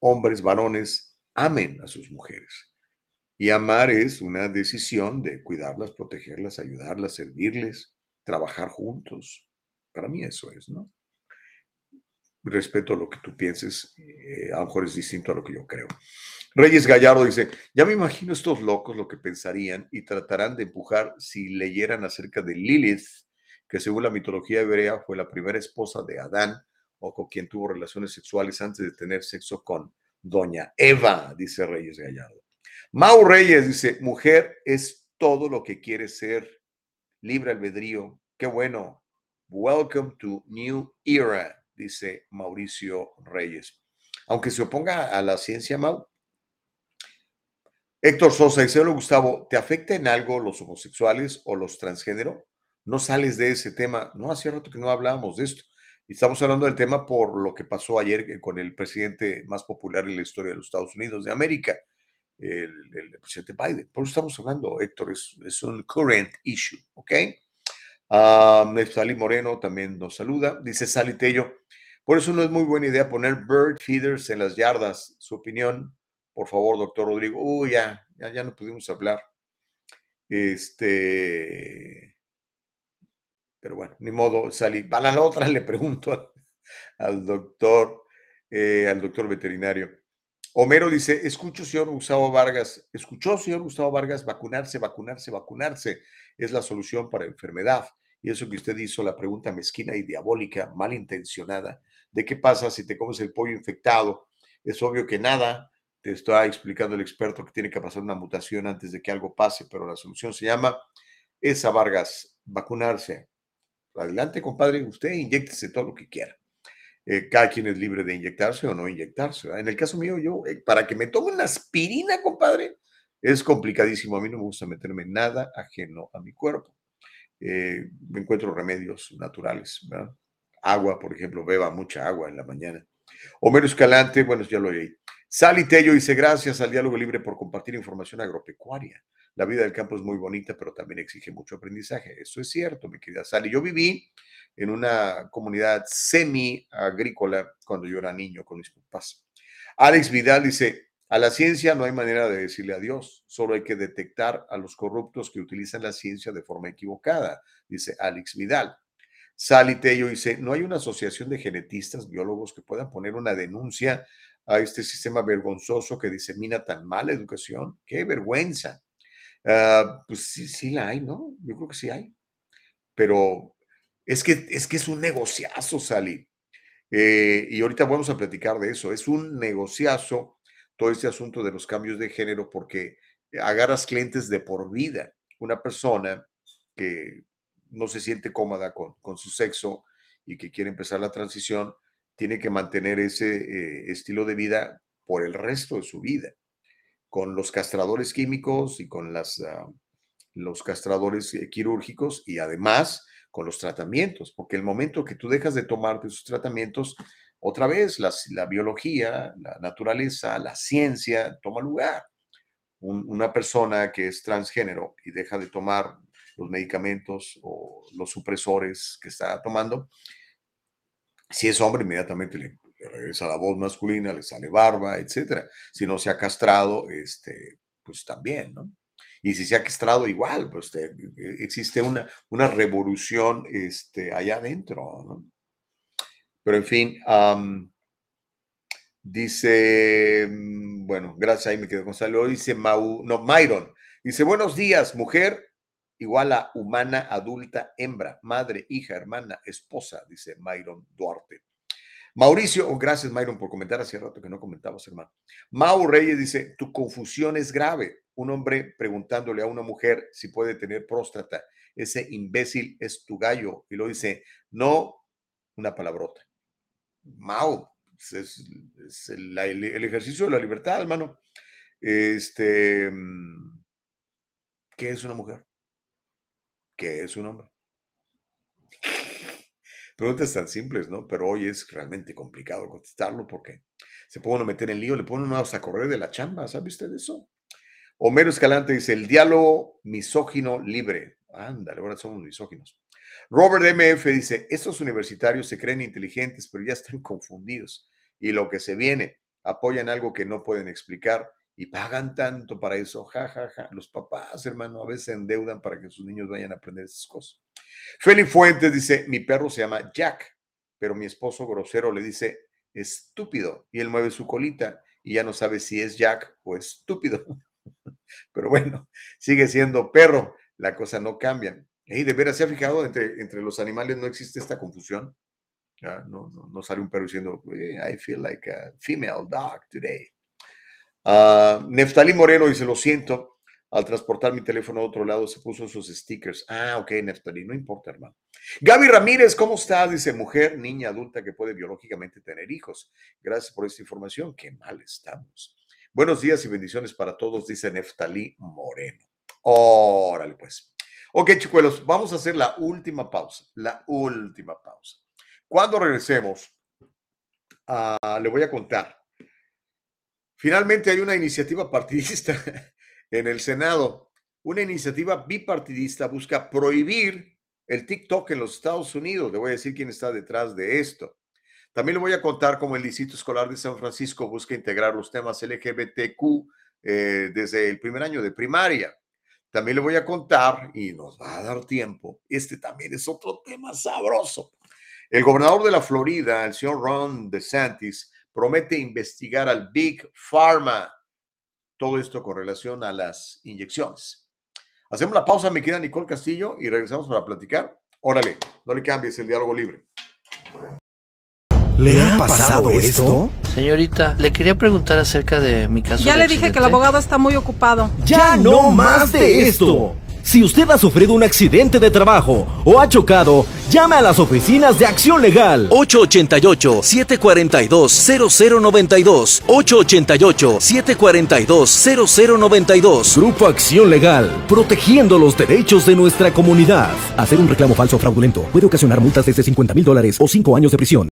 hombres, varones, amen a sus mujeres. Y amar es una decisión de cuidarlas, protegerlas, ayudarlas, servirles, trabajar juntos. Para mí eso es, ¿no? Respeto a lo que tú pienses, eh, a lo mejor es distinto a lo que yo creo. Reyes Gallardo dice, ya me imagino estos locos lo que pensarían y tratarán de empujar si leyeran acerca de Lilith, que según la mitología hebrea fue la primera esposa de Adán o con quien tuvo relaciones sexuales antes de tener sexo con doña Eva, dice Reyes Gallardo. Mau Reyes dice, mujer es todo lo que quiere ser, libre albedrío, qué bueno. Welcome to New Era, dice Mauricio Reyes. Aunque se oponga a la ciencia, Mau. Héctor Sosa dice, Gustavo, ¿te afecta en algo los homosexuales o los transgénero? No sales de ese tema. No, hace rato que no hablábamos de esto. Estamos hablando del tema por lo que pasó ayer con el presidente más popular en la historia de los Estados Unidos de América, el, presidente Biden. Por eso estamos hablando, Héctor, es, un current issue, ¿ok? Um, Sally Moreno también nos saluda. Dice Sally Tello, por eso no es muy buena idea poner bird feeders en las yardas. Su opinión, por favor, doctor Rodrigo. Uy, ya, ya, no pudimos hablar. Este, pero bueno, ni modo, Sally. Para la otra le pregunto al, al doctor, eh, al doctor veterinario. Homero dice, escucho, señor Gustavo Vargas, escuchó, señor Gustavo Vargas, vacunarse, vacunarse, vacunarse es la solución para enfermedad. Y eso que usted hizo, la pregunta mezquina y diabólica, malintencionada, de qué pasa si te comes el pollo infectado. Es obvio que nada, te está explicando el experto que tiene que pasar una mutación antes de que algo pase, pero la solución se llama esa Vargas, vacunarse. Adelante, compadre, usted inyectese todo lo que quiera. Eh, cada quien es libre de inyectarse o no inyectarse. En el caso mío, yo, eh, para que me tome una aspirina, compadre, es complicadísimo. A mí no me gusta meterme nada ajeno a mi cuerpo. Eh, me encuentro remedios naturales. Agua, por ejemplo, beba mucha agua en la mañana. Homero Escalante, bueno, ya lo leí. Sally Tello dice gracias al diálogo libre por compartir información agropecuaria. La vida del campo es muy bonita, pero también exige mucho aprendizaje. Eso es cierto, mi querida Sally. Yo viví en una comunidad semi-agrícola cuando yo era niño con mis papás. Alex Vidal dice, a la ciencia no hay manera de decirle adiós, solo hay que detectar a los corruptos que utilizan la ciencia de forma equivocada, dice Alex Vidal. Sally Tello dice, no hay una asociación de genetistas, biólogos que puedan poner una denuncia a este sistema vergonzoso que disemina tan mala educación. ¡Qué vergüenza! Ah, pues sí, sí la hay, ¿no? Yo creo que sí hay. Pero es que es, que es un negociazo, Sally. Eh, y ahorita vamos a platicar de eso. Es un negociazo todo este asunto de los cambios de género porque agarras clientes de por vida. Una persona que no se siente cómoda con, con su sexo y que quiere empezar la transición, tiene que mantener ese eh, estilo de vida por el resto de su vida, con los castradores químicos y con las, ah, los castradores eh, quirúrgicos y además con los tratamientos, porque el momento que tú dejas de tomarte esos tratamientos, otra vez la, biología, la naturaleza, la ciencia toma lugar. una persona que es transgénero y deja de tomar los medicamentos o los supresores que está tomando, si es hombre, inmediatamente le, regresa la voz masculina, le sale barba, etcétera. Si no se ha castrado, este, pues también, ¿no? Y si se ha castrado igual, pues e, existe una, una revolución este, allá adentro, ¿no? Pero en fin, dice, mm, bueno, gracias, ahí me quedo con salud. Dice Mau, no, Myron, dice, buenos días, mujer igual a humana, adulta, hembra, madre, hija, hermana, esposa, dice Myron Duarte. Mauricio, oh, gracias Myron por comentar, hace rato que no comentabas, hermano. Mau Reyes dice, tu confusión es grave. Un hombre preguntándole a una mujer si puede tener próstata. Ese imbécil es tu gallo. Y lo dice, no, una palabrota. Mau, es, el, el, ejercicio de la libertad, hermano. Este, mm, ¿qué es una mujer? ¿Qué es un hombre? Preguntas tan simples, ¿no? Pero hoy es realmente complicado contestarlo porque se puede uno meter en lío, le pone uno a correr de la chamba, ¿sabe usted eso? Homero Escalante dice, el diálogo misógino libre. Ándale, ahora somos misóginos. Robert MF dice, estos universitarios se creen inteligentes, pero ya están confundidos. Y lo que se viene, apoyan algo que no pueden explicar y pagan tanto para eso. Ja, ja. Los papás, hermano, a veces endeudan para que sus niños vayan a aprender esas cosas. Feli Fuentes dice, mi perro se llama Jack, pero mi esposo grosero le dice estúpido y él mueve su colita y ya no sabe si es Jack o estúpido. Pero bueno, sigue siendo perro, la cosa no cambia. Y de veras, ¿se ha fijado? Entre, entre los animales no existe esta confusión. No, no, no sale un perro diciendo, I feel like a female dog today. Uh, Neftalí Moreno dice, lo siento, al transportar mi teléfono a otro lado se puso esos stickers. Ah, ok, Neftalí, no importa, hermano. Gaby Ramírez, ¿cómo está? Dice, mujer, niña, adulta que puede biológicamente tener hijos. Gracias por esta información. Qué mal estamos. Buenos días y bendiciones para todos, dice Neftalí Moreno. Órale, pues. Ok, chicuelos, vamos a hacer la última pausa, la última pausa. Cuando regresemos, ah, le voy a contar. Finalmente hay una iniciativa partidista en el Senado. Una iniciativa bipartidista busca prohibir el TikTok en los Estados Unidos. Le voy a decir quién está detrás de esto. También le voy a contar cómo el Distrito Escolar de San Francisco busca integrar los temas LGBTQ eh, desde el primer año de primaria. También le voy a contar, y nos va a dar tiempo, este también es otro tema sabroso. El gobernador de la Florida, el señor Ron DeSantis, promete investigar al Big Pharma. Todo esto con relación a las inyecciones. Hacemos la pausa, me queda Nicole Castillo, y regresamos para platicar. Órale, no le cambies el diálogo libre.
¿Le ha pasado esto?
Señorita, le quería preguntar acerca de mi caso.
Ya
de
le dije que el abogado está muy ocupado.
¡Ya no más de esto! Si usted ha sufrido un accidente de trabajo o ha chocado, llame a las oficinas de Acción Legal.
888-742-0092. 888-742-0092.
Grupo Acción Legal, protegiendo los derechos de nuestra comunidad. Hacer un reclamo falso o fraudulento puede ocasionar multas desde 50 mil dólares o 5 años de prisión.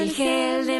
El gel de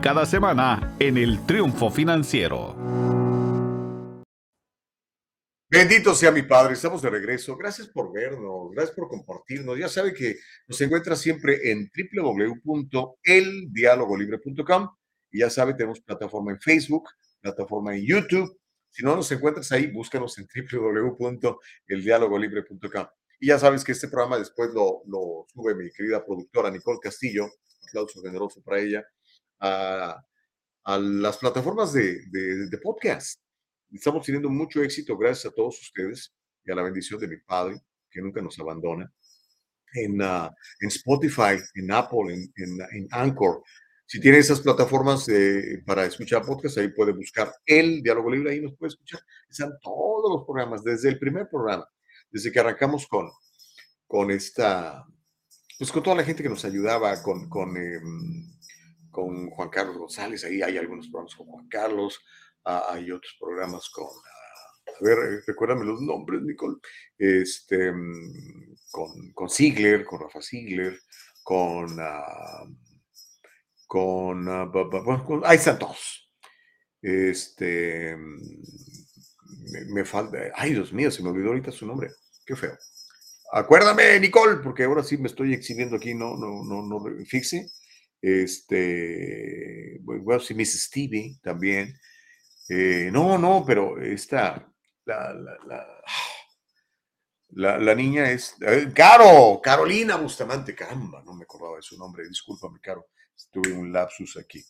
cada semana en el Triunfo Financiero.
Bendito sea mi Padre, estamos de regreso. Gracias por vernos, gracias por compartirnos. Ya sabe que nos encuentra siempre en www.eldialogolibre.com y ya sabe, tenemos plataforma en Facebook, plataforma en YouTube. Si no nos encuentras ahí, búscanos en www.eldialogolibre.com. Y ya sabes que este programa después lo, lo sube mi querida productora Nicole Castillo, aplauso generoso para ella, a, a las plataformas de, de, de podcast. Estamos teniendo mucho éxito gracias a todos ustedes y a la bendición de mi Padre, que nunca nos abandona. En, uh, en Spotify, en Apple, en, en, en, Anchor. Si tiene esas plataformas eh, para escuchar podcast, ahí puede buscar el Diálogo Libre, ahí nos puede escuchar. Están todos los programas, desde el primer programa, desde que arrancamos con, con esta, pues con toda la gente que nos ayudaba, con, con, eh, con Juan Carlos González, ahí hay algunos programas con Juan Carlos, Ah, hay otros programas con, uh, a ver, recuérdame los nombres, Nicole, este, um, con, con Ziegler, con Rafa Ziegler, con, uh, con, con, ahí están todos. Este, me, me, falta, ay Dios mío, se me olvidó ahorita su nombre, qué feo. Acuérdame, Nicole, porque ahora sí me estoy exhibiendo aquí, no, no, no, no, fixe. Este, bueno, sí, Miss Stevie también. Eh, no, no, pero esta, la, la, la, La, la niña es eh, Caro, Carolina Bustamante, caramba, no me acordaba de su nombre, discúlpame, Caro, tuve un lapsus aquí.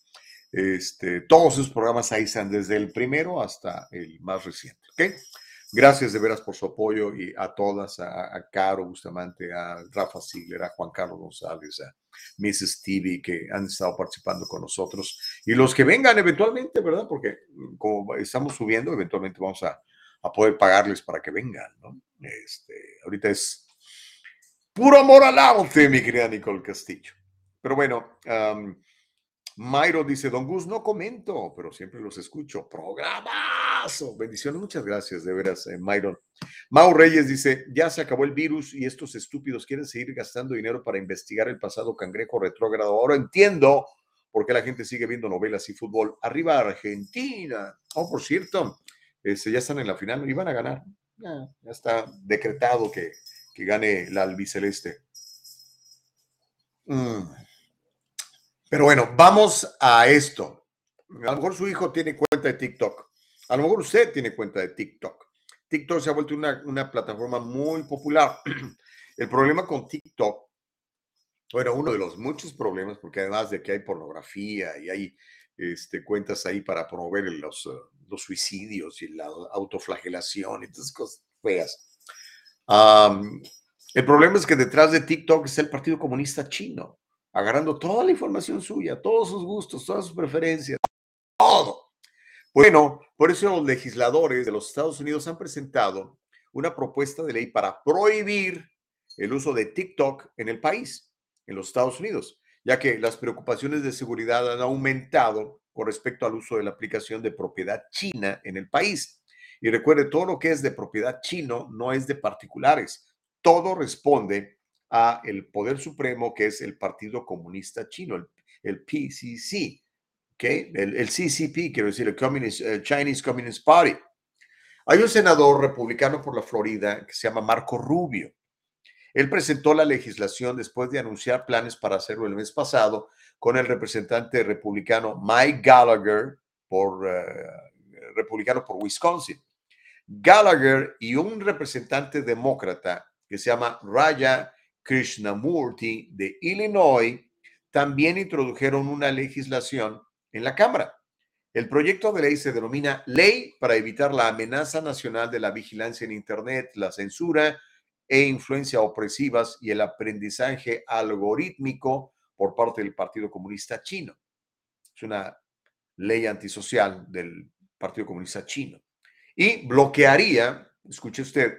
Este, todos esos programas ahí están desde el primero hasta el más reciente, ¿ok? Gracias de veras por su apoyo y a todas, a, a Caro Bustamante, a Rafa Ziegler, a Juan Carlos González, a Mrs. Stevie, que han estado participando con nosotros y los que vengan eventualmente, ¿verdad? Porque mm, como estamos subiendo, eventualmente vamos a, a poder pagarles para que vengan, ¿no? Este, ahorita es puro amor al arte, mi querida Nicole Castillo. Pero bueno, um, Mayro dice, Don Gus, no comento, pero siempre los escucho. Programazo. Bendiciones, muchas gracias, de veras, eh. Mau Reyes dice, ya se acabó el virus y estos estúpidos quieren seguir gastando dinero para investigar el pasado cangrejo retrógrado. Ahora entiendo por qué la gente sigue viendo novelas y fútbol. Arriba Argentina. Oh, por cierto, este, ya están en la final y van a ganar. Ya, ya está decretado que, que gane la albiceleste. Mm. Pero bueno, vamos a esto. A lo mejor su hijo tiene cuenta de TikTok. A lo mejor usted tiene cuenta de TikTok. TikTok se ha vuelto una, una plataforma muy popular. El problema con TikTok, bueno, uno de los muchos problemas, porque además de que hay pornografía y hay este, cuentas ahí para promover los, uh, los suicidios y la autoflagelación y esas cosas feas. Um, el problema es que detrás de TikTok está el Partido Comunista Chino agarrando toda la información suya, todos sus gustos, todas sus preferencias, todo. Bueno, por eso los legisladores de los Estados Unidos han presentado una propuesta de ley para prohibir el uso de TikTok en el país, en los Estados Unidos, ya que las preocupaciones de seguridad han aumentado con respecto al uso de la aplicación de propiedad china en el país. Y recuerde, todo lo que es de propiedad chino no es de particulares, todo responde a el poder supremo que es el Partido Comunista Chino, el, el PCC, ¿okay? el, el, CCP, quiero decir, el, Communist, el Chinese Communist Party. Hay un senador republicano por la Florida que se llama Marco Rubio. Él presentó la legislación después de anunciar planes para hacerlo el mes pasado con el representante republicano Mike Gallagher, por, uh, republicano por Wisconsin. Gallagher y un representante demócrata que se llama Raya Krishnamurti de Illinois también introdujeron una legislación en la Cámara. El proyecto de ley se denomina Ley para evitar la amenaza nacional de la vigilancia en Internet, la censura e influencia opresivas y el aprendizaje algorítmico por parte del Partido Comunista Chino. Es una ley antisocial del Partido Comunista Chino. Y bloquearía, escuche usted,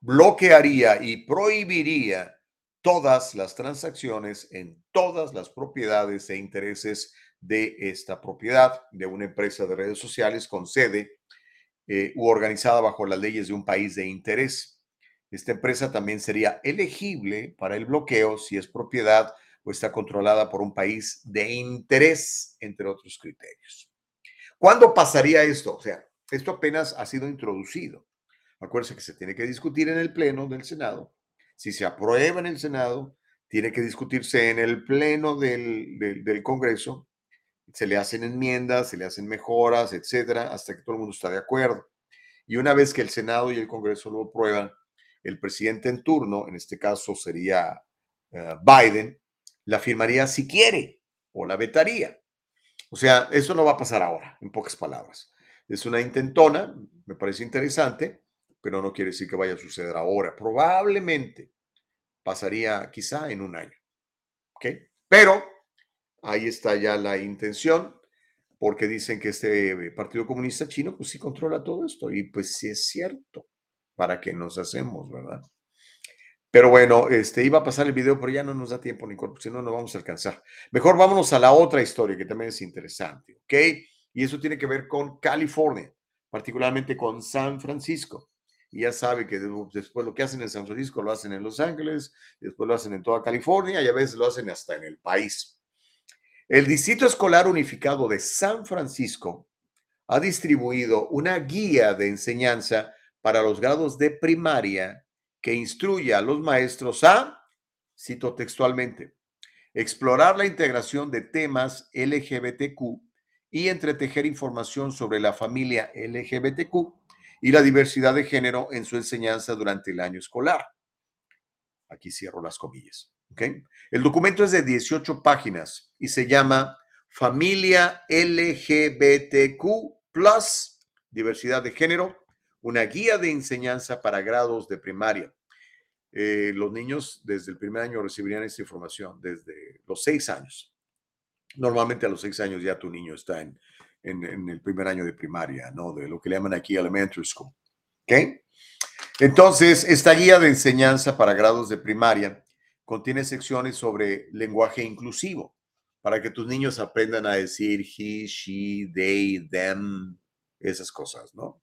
bloquearía y prohibiría todas las transacciones en todas las propiedades e intereses de esta propiedad de una empresa de redes sociales con sede eh, u organizada bajo las leyes de un país de interés. Esta empresa también sería elegible para el bloqueo si es propiedad o está controlada por un país de interés, entre otros criterios. ¿Cuándo pasaría esto? O sea, esto apenas ha sido introducido. Acuérdense que se tiene que discutir en el Pleno del Senado. Si se aprueba en el Senado, tiene que discutirse en el Pleno del, del, del Congreso. Se le hacen enmiendas, se le hacen mejoras, etcétera, hasta que todo el mundo está de acuerdo. Y una vez que el Senado y el Congreso lo aprueban, el presidente en turno, en este caso sería uh, Biden, la firmaría si quiere o la vetaría. O sea, eso no va a pasar ahora, en pocas palabras. Es una intentona, me parece interesante, pero no quiere decir que vaya a suceder ahora. Probablemente pasaría quizá en un año. ¿Ok? Pero ahí está ya la intención, porque dicen que este Partido Comunista Chino, pues sí controla todo esto. Y pues sí es cierto. ¿Para qué nos hacemos, verdad? Pero bueno, este iba a pasar el video, pero ya no nos da tiempo, ni cuerpo, si no, no vamos a alcanzar. Mejor vámonos a la otra historia que también es interesante, ¿ok? Y eso tiene que ver con California, particularmente con San Francisco ya sabe que después lo que hacen en San Francisco lo hacen en Los Ángeles, después lo hacen en toda California y a veces lo hacen hasta en el país. El Distrito Escolar Unificado de San Francisco ha distribuido una guía de enseñanza para los grados de primaria que instruye a los maestros a, cito textualmente, explorar la integración de temas LGBTQ y entretejer información sobre la familia LGBTQ y la diversidad de género en su enseñanza durante el año escolar. Aquí cierro las comillas. ¿ok? El documento es de 18 páginas y se llama Familia LGBTQ Plus, Diversidad de Género, una guía de enseñanza para grados de primaria. Eh, los niños desde el primer año recibirían esta información, desde los seis años. Normalmente a los seis años ya tu niño está en, en, el primer año de primaria, ¿no? De lo que le llaman aquí elementary school. ¿Ok? Entonces, esta guía de enseñanza para grados de primaria contiene secciones sobre lenguaje inclusivo para que tus niños aprendan a decir he, she, they, them, esas cosas, ¿no?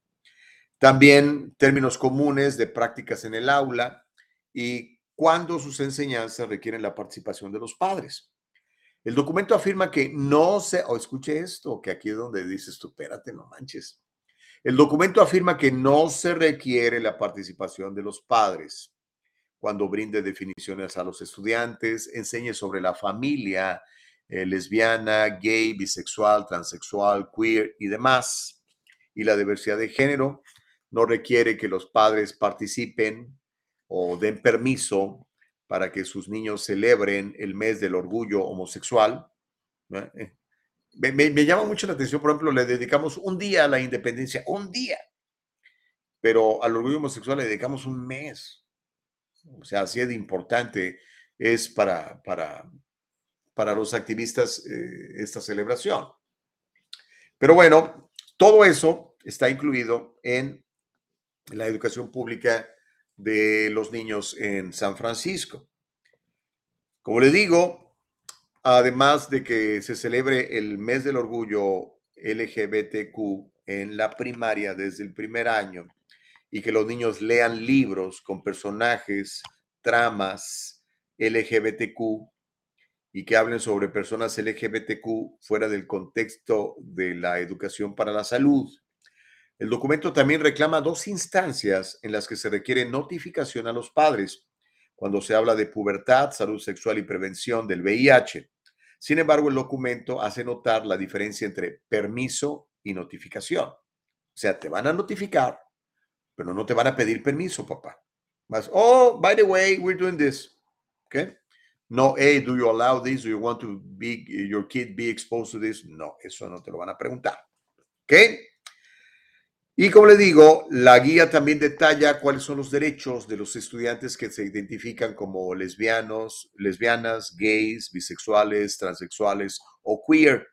También términos comunes de prácticas en el aula y cuando sus enseñanzas requieren la participación de los padres. El documento afirma que no se, o escuche esto, que aquí es donde dices tú, espérate, no manches. El documento afirma que no se requiere la participación de los padres cuando brinde definiciones a los estudiantes, enseñe sobre la familia eh, lesbiana, gay, bisexual, transexual, queer y demás. Y la diversidad de género no requiere que los padres participen o den permiso para que sus niños celebren el mes del orgullo homosexual. Eh, me, llama mucho la atención, por ejemplo, le dedicamos un día a la independencia, un día, pero al orgullo homosexual le dedicamos un mes. O sea, así de importante es para, para, para los activistas eh, esta celebración. Pero bueno, todo eso está incluido en la educación pública de los niños en San Francisco. Como le digo, además de que se celebre el mes del orgullo LGBTQ en la primaria desde el primer año y que los niños lean libros con personajes, tramas LGBTQ y que hablen sobre personas LGBTQ fuera del contexto de la educación para la salud. El documento también reclama dos instancias en las que se requiere notificación a los padres cuando se habla de pubertad, salud sexual y prevención del VIH. Sin embargo, el documento hace notar la diferencia entre permiso y notificación. O sea, te van a notificar, pero no te van a pedir permiso, papá. Más, oh, by the way, we're doing this. ¿Ok? No, hey, do you allow this? Do you want to be, your kid be exposed to this? No, eso no te lo van a preguntar. ¿Ok? Y como le digo, la guía también detalla cuáles son los derechos de los estudiantes que se identifican como lesbianos, lesbianas, gays, bisexuales, transexuales o queer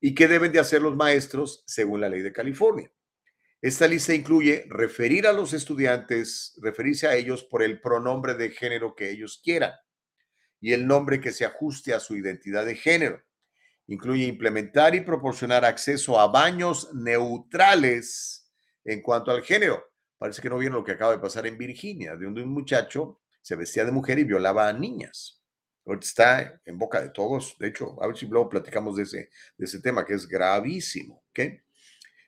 y qué deben de hacer los maestros según la ley de California. Esta lista incluye referir a los estudiantes, referirse a ellos por el pronombre de género que ellos quieran y el nombre que se ajuste a su identidad de género. Incluye implementar y proporcionar acceso a baños neutrales en cuanto al género. Parece que no vieron lo que acaba de pasar en Virginia, de un muchacho se vestía de mujer y violaba a niñas. Está en boca de todos. De hecho, a ver si luego platicamos de ese, de ese tema que es gravísimo. ¿okay?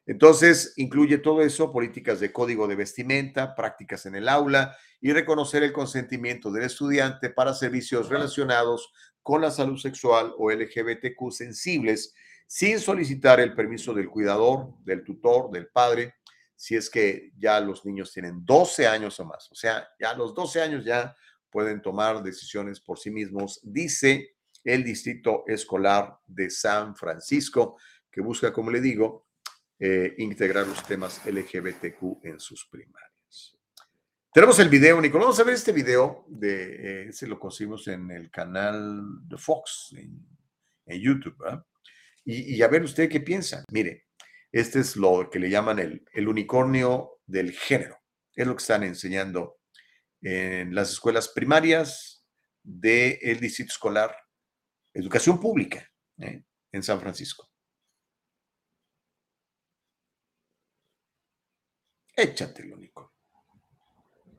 Entonces, incluye todo eso, políticas de código de vestimenta, prácticas en el aula y reconocer el consentimiento del estudiante para servicios relacionados con la salud sexual o LGBTQ sensibles sin solicitar el permiso del cuidador, del tutor, del padre si es que ya los niños tienen 12 años o más. O sea, ya a los 12 años ya pueden tomar decisiones por sí mismos, dice el Distrito Escolar de San Francisco, que busca, como le digo, eh, integrar los temas LGBTQ en sus primarias. Tenemos el video, Nicolás. Vamos a ver este video. De, eh, ese lo conseguimos en el canal de Fox, en, YouTube. Y, y a ver usted qué piensa. Mire, este es lo que le llaman el, el unicornio del género. Es lo que están enseñando en las escuelas primarias del Distrito Escolar Educación Pública ¿eh? en San Francisco. Échatelo, Nico.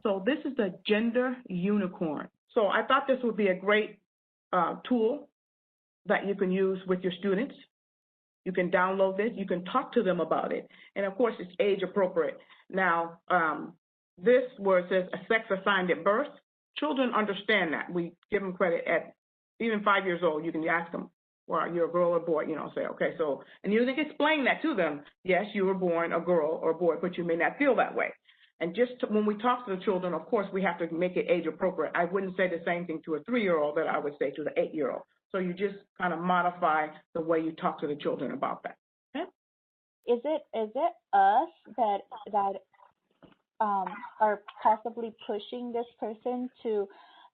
So this is the gender unicorn. So I thought this would be a great uh, tool that you can use with your students You can download this. You can talk to them about it. And of course, it's age appropriate. Now, um, this where it says a sex assigned at birth, children understand that. We give them credit at even five years old. You can ask them, well, you're a girl or boy, you know, say, okay, so, and you can explain that to them. Yes, you were born a girl or a boy, but you may not feel that way. And just to, when we talk to the children, of course, we have to make it age appropriate. I wouldn't say the same thing to a three-year-old that I would say to the eight-year-old. So you just kind of modify the way you talk to the children about that. Okay?
Is it is it us that that um, are possibly pushing this person to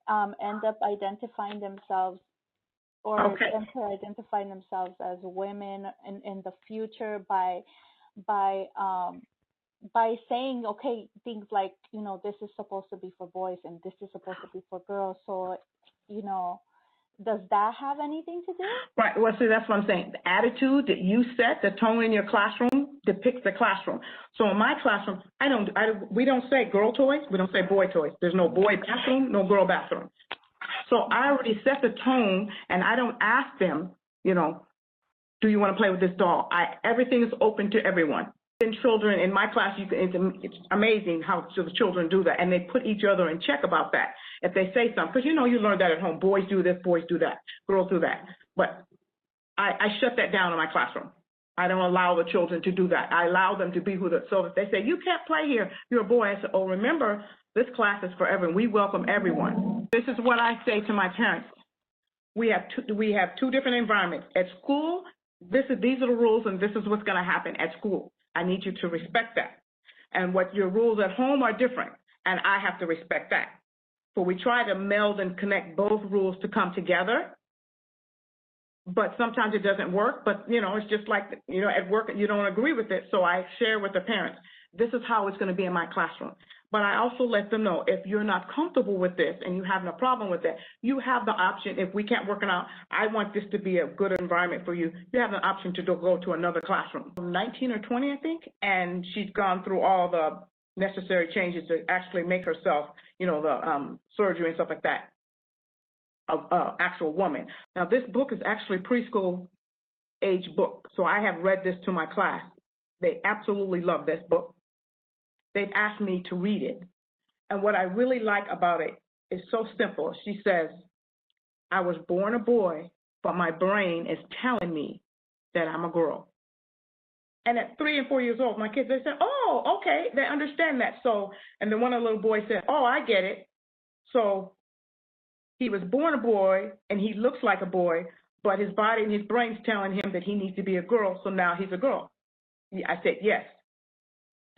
um, end up identifying themselves or
Okay.
them to identify themselves as women in, in the future by by um, by saying okay things like you know this is supposed to be for boys and this is supposed to be for girls so you know does that have anything to do
Right. Well, see, that's what I'm saying. The attitude that you set, the tone in your classroom depicts the classroom. So in my classroom, I don't, I, we don't say girl toys. We don't say boy toys. There's no boy bathroom, no girl bathroom. So I already set the tone, and I don't ask them, you know, do you want to play with this doll? I everything is open to everyone. In children in my class, you can, it's, amazing how the children do that, and they put each other in check about that. If they say something, because you know you learn that at home. Boys do this, boys do that, girls do that. But I, I shut that down in my classroom. I don't allow the children to do that. I allow them to be who the, so if they say, you can't play here, you're a boy, I say, oh, remember, this class is for everyone. We welcome everyone. This is what I say to my parents. We have two, we have two different environments. At school, this is, these are the rules and this is what's going to happen at school. I need you to respect that. And what your rules at home are different, and I have to respect that. So we try to meld and connect both rules to come together but sometimes it doesn't work. But you know, it's just like you know, at work you don't agree with it, so I share with the parents. This is how it's going to be in my classroom. But I also let them know if you're not comfortable with this and you have no problem with it, you have the option. If we can't work it out, I want this to be a good environment for you. You have an option to go to another classroom. 19 or 20, I think, and she's gone through all the necessary changes to actually make herself, you know, the um, surgery and stuff like that of uh, actual woman. Now, this book is actually preschool age book, so I have read this to my class. They absolutely love this book. They've asked me to read it. And what I really like about it is so simple. She says, I was born a boy, but my brain is telling me that I'm a girl. And at three and four years old, my kids, they said, oh, okay, they understand that. So, and then one of the little boys said, oh, I get it. So he was born a boy and he looks like a boy, but his body and his brain's telling him that he needs to be a girl, so now he's a girl. I said yes.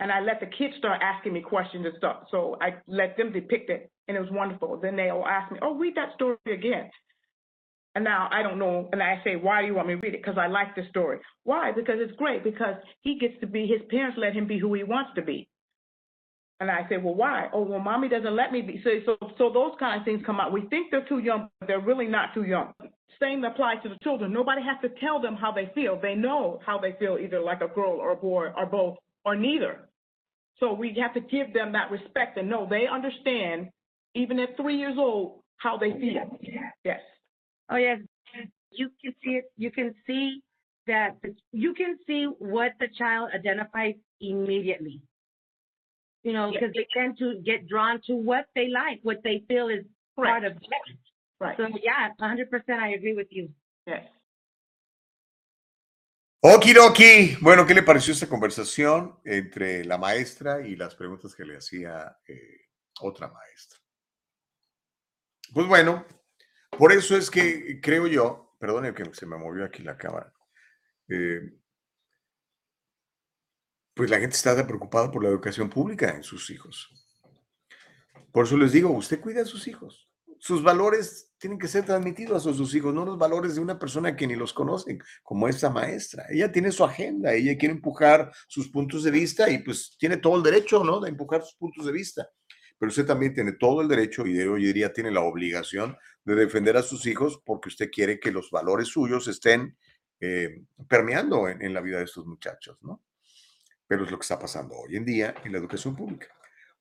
And I let the kids start asking me questions and stuff. So I let them depict it, and it was wonderful. Then they all ask me, oh, read that story again. And now I don't know, and I say, why do you want me to read it? Because I like the story. Why? Because it's great, because he gets to be, his parents let him be who he wants to be. And I say, well, why? Oh, well, mommy doesn't let me be. So, so, so those kind of things come out. We think they're too young, but they're really not too young. Same applies to the children. Nobody has to tell them how they feel. They know how they feel, either like a girl or a boy or both or neither. So we have to give them that respect and know they understand, even at three years old, how they feel. Yes.
Oh yes, you can see it. You can see that the, you can see what the child identifies immediately. You know, because they tend to get drawn to what they like, what they feel is part of them.
Right.
So yeah, 100% I agree with you.
Yes.
Okidoki. Bueno, ¿qué le pareció esta conversación entre la maestra y las preguntas que le hacía eh, otra maestra? Pues bueno, por eso es que creo yo, perdone que se me movió aquí la cámara, eh, pues la gente está preocupada por la educación pública en sus hijos. Por eso les digo, usted cuida a sus hijos. Sus valores tienen que ser transmitidos a sus hijos, no los valores de una persona que ni los conocen, como esta maestra. Ella tiene su agenda, ella quiere empujar sus puntos de vista y pues tiene todo el derecho, ¿no? De empujar sus puntos de vista. Pero usted también tiene todo el derecho y yo diría tiene la obligación de defender a sus hijos porque usted quiere que los valores suyos estén eh, permeando en, en la vida de estos muchachos, ¿no? Pero es lo que está pasando hoy en día en la educación pública.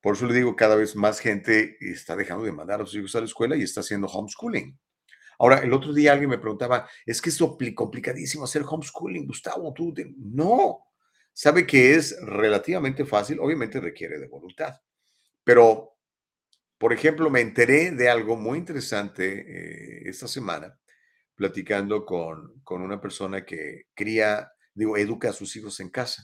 Por eso le digo, cada vez más gente está dejando de mandar a sus hijos a la escuela y está haciendo homeschooling. Ahora, el otro día alguien me preguntaba, es que es compli- complicadísimo hacer homeschooling, Gustavo, tú, te-". no, sabe que es relativamente fácil, obviamente requiere de voluntad, pero, por ejemplo, me enteré de algo muy interesante eh, esta semana, platicando con, con una persona que cría, digo, educa a sus hijos en casa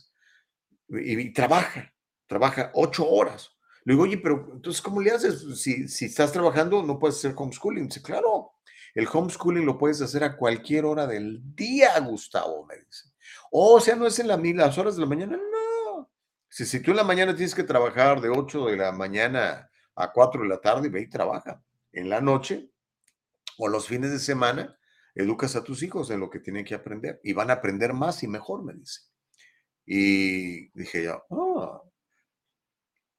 y trabaja, trabaja ocho horas. Le digo, oye, pero entonces, ¿cómo le haces? Si, si estás trabajando, no puedes hacer homeschooling. Dice, claro, el homeschooling lo puedes hacer a cualquier hora del día, Gustavo, me dice. o sea, no es en la, las horas de la mañana, no. Si, si tú en la mañana tienes que trabajar de 8 de la mañana a 4 de la tarde, ve y trabaja. En la noche o los fines de semana, educas a tus hijos en lo que tienen que aprender y van a aprender más y mejor, me dice. Y dije yo, oh,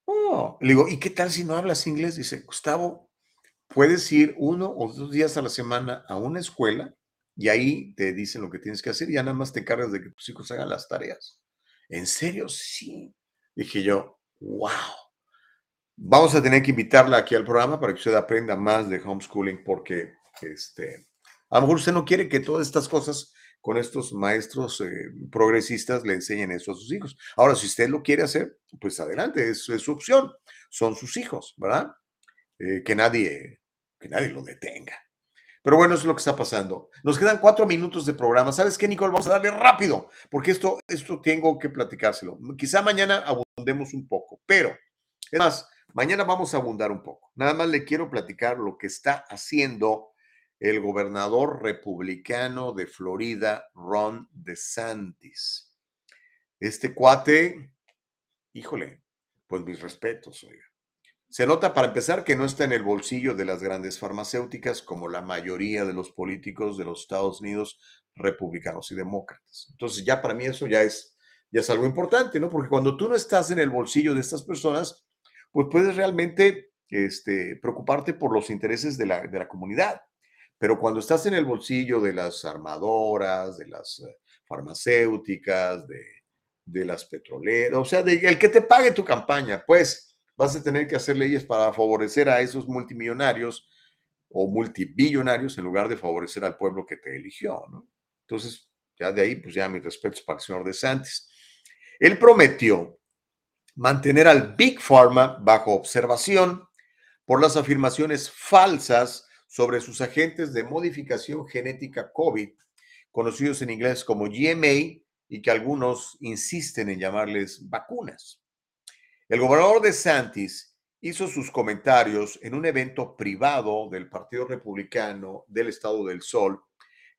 oh. Le digo, ¿y qué tal si no hablas inglés? Dice, Gustavo, puedes ir uno o dos días a la semana a una escuela y ahí te dicen lo que tienes que hacer y ya nada más te encargas de que tus hijos hagan las tareas. ¿En serio? Sí. Dije yo, wow. Vamos a tener que invitarla aquí al programa para que usted aprenda más de homeschooling porque este, a lo mejor usted no quiere que todas estas cosas con estos maestros eh, progresistas le enseñen eso a sus hijos. Ahora, si usted lo quiere hacer, pues adelante, es, es su opción. Son sus hijos, ¿verdad? Eh, que, nadie, que nadie lo detenga. Pero bueno, eso es lo que está pasando. Nos quedan cuatro minutos de programa. ¿Sabes qué, Nicole? Vamos a darle rápido, porque esto, esto tengo que platicárselo. Quizá mañana abundemos un poco, pero es más, mañana vamos a abundar un poco. Nada más le quiero platicar lo que está haciendo el gobernador republicano de Florida, Ron DeSantis. Este cuate, híjole, pues mis respetos, oiga. Se nota para empezar que no está en el bolsillo de las grandes farmacéuticas como la mayoría de los políticos de los Estados Unidos, republicanos y demócratas. Entonces ya para mí eso ya es, ya es algo importante, ¿no? Porque cuando tú no estás en el bolsillo de estas personas, pues puedes realmente este, preocuparte por los intereses de la, de la comunidad. Pero cuando estás en el bolsillo de las armadoras, de las eh, farmacéuticas, de, de las petroleras, o sea, de, el que te pague tu campaña, pues vas a tener que hacer leyes para favorecer a esos multimillonarios o multibillonarios en lugar de favorecer al pueblo que te eligió, ¿no? Entonces, ya de ahí, pues ya mis respetos para el señor De Santis. Él prometió mantener al Big Pharma bajo observación por las afirmaciones falsas sobre sus agentes de modificación genética COVID, conocidos en inglés como GMA, y que algunos insisten en llamarles vacunas. El gobernador de Santis hizo sus comentarios en un evento privado del Partido Republicano del Estado del Sol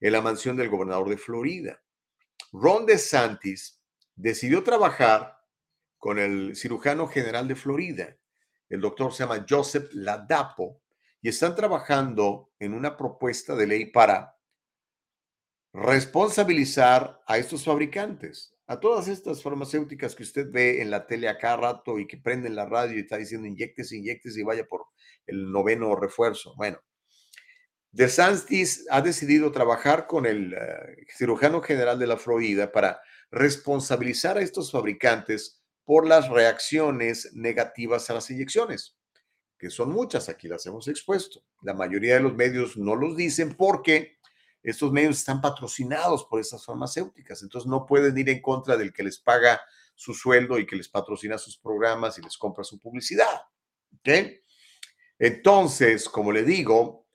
en la mansión del gobernador de Florida. Ron DeSantis decidió trabajar con el cirujano general de Florida. El doctor se llama Joseph Ladapo y están trabajando en una propuesta de ley para responsabilizar a estos fabricantes a todas estas farmacéuticas que usted ve en la tele acá rato y que prenden la radio y está diciendo inyectes, inyectes y vaya por el noveno refuerzo. Bueno, DeSantis ha decidido trabajar con el eh, cirujano general de la Florida para responsabilizar a estos fabricantes por las reacciones negativas a las inyecciones, que son muchas, aquí las hemos expuesto. La mayoría de los medios no los dicen porque estos medios están patrocinados por esas farmacéuticas, entonces no pueden ir en contra del que les paga su sueldo y que les patrocina sus programas y les compra su publicidad. ¿Ok? Entonces, como le digo,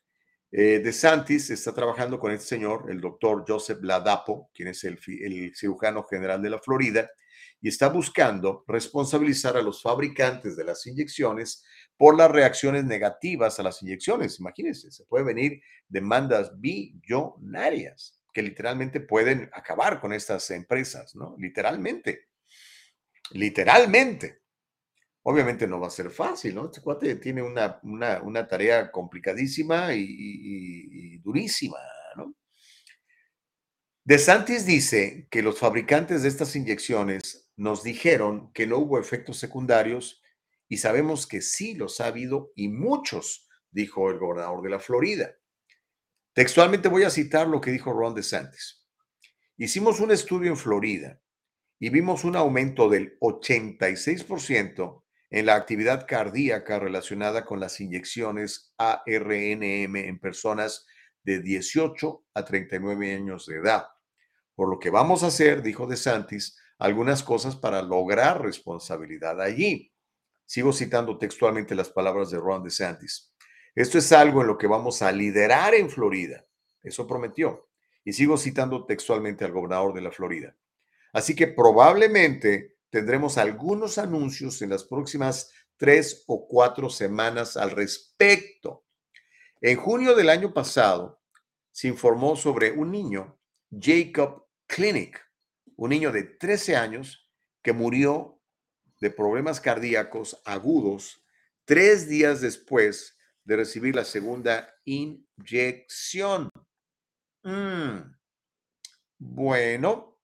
eh, De Santis está trabajando con este señor, el doctor Joseph Ladapo, quien es el, el cirujano general de la Florida, y está buscando responsabilizar a los fabricantes de las inyecciones por las reacciones negativas a las inyecciones. Imagínense, se puede venir demandas billonarias que literalmente pueden acabar con estas empresas, ¿no? Literalmente. Literalmente. Obviamente no va a ser fácil, ¿no? Este cuate tiene una, una, tarea complicadísima y, y durísima, ¿no? De Santis dice que los fabricantes de estas inyecciones nos dijeron que no hubo efectos secundarios y sabemos que sí los ha habido y muchos, dijo el gobernador de la Florida. Textualmente voy a citar lo que dijo Ron DeSantis. Hicimos un estudio en Florida y vimos un aumento del 86% en la actividad cardíaca relacionada con las inyecciones ARNM en personas de 18 a 39 años de edad. Por lo que vamos a hacer, dijo DeSantis, algunas cosas para lograr responsabilidad allí. Sigo citando textualmente las palabras de Ron DeSantis. Esto es algo en lo que vamos a liderar en Florida. Eso prometió. Y sigo citando textualmente al gobernador de la Florida. Así que probablemente tendremos algunos anuncios en las próximas tres o cuatro semanas al respecto. En junio del año pasado se informó sobre un niño, Jacob Clinic, un niño de 13 años que murió de problemas cardíacos agudos tres días después de recibir la segunda inyección. Mm. Bueno,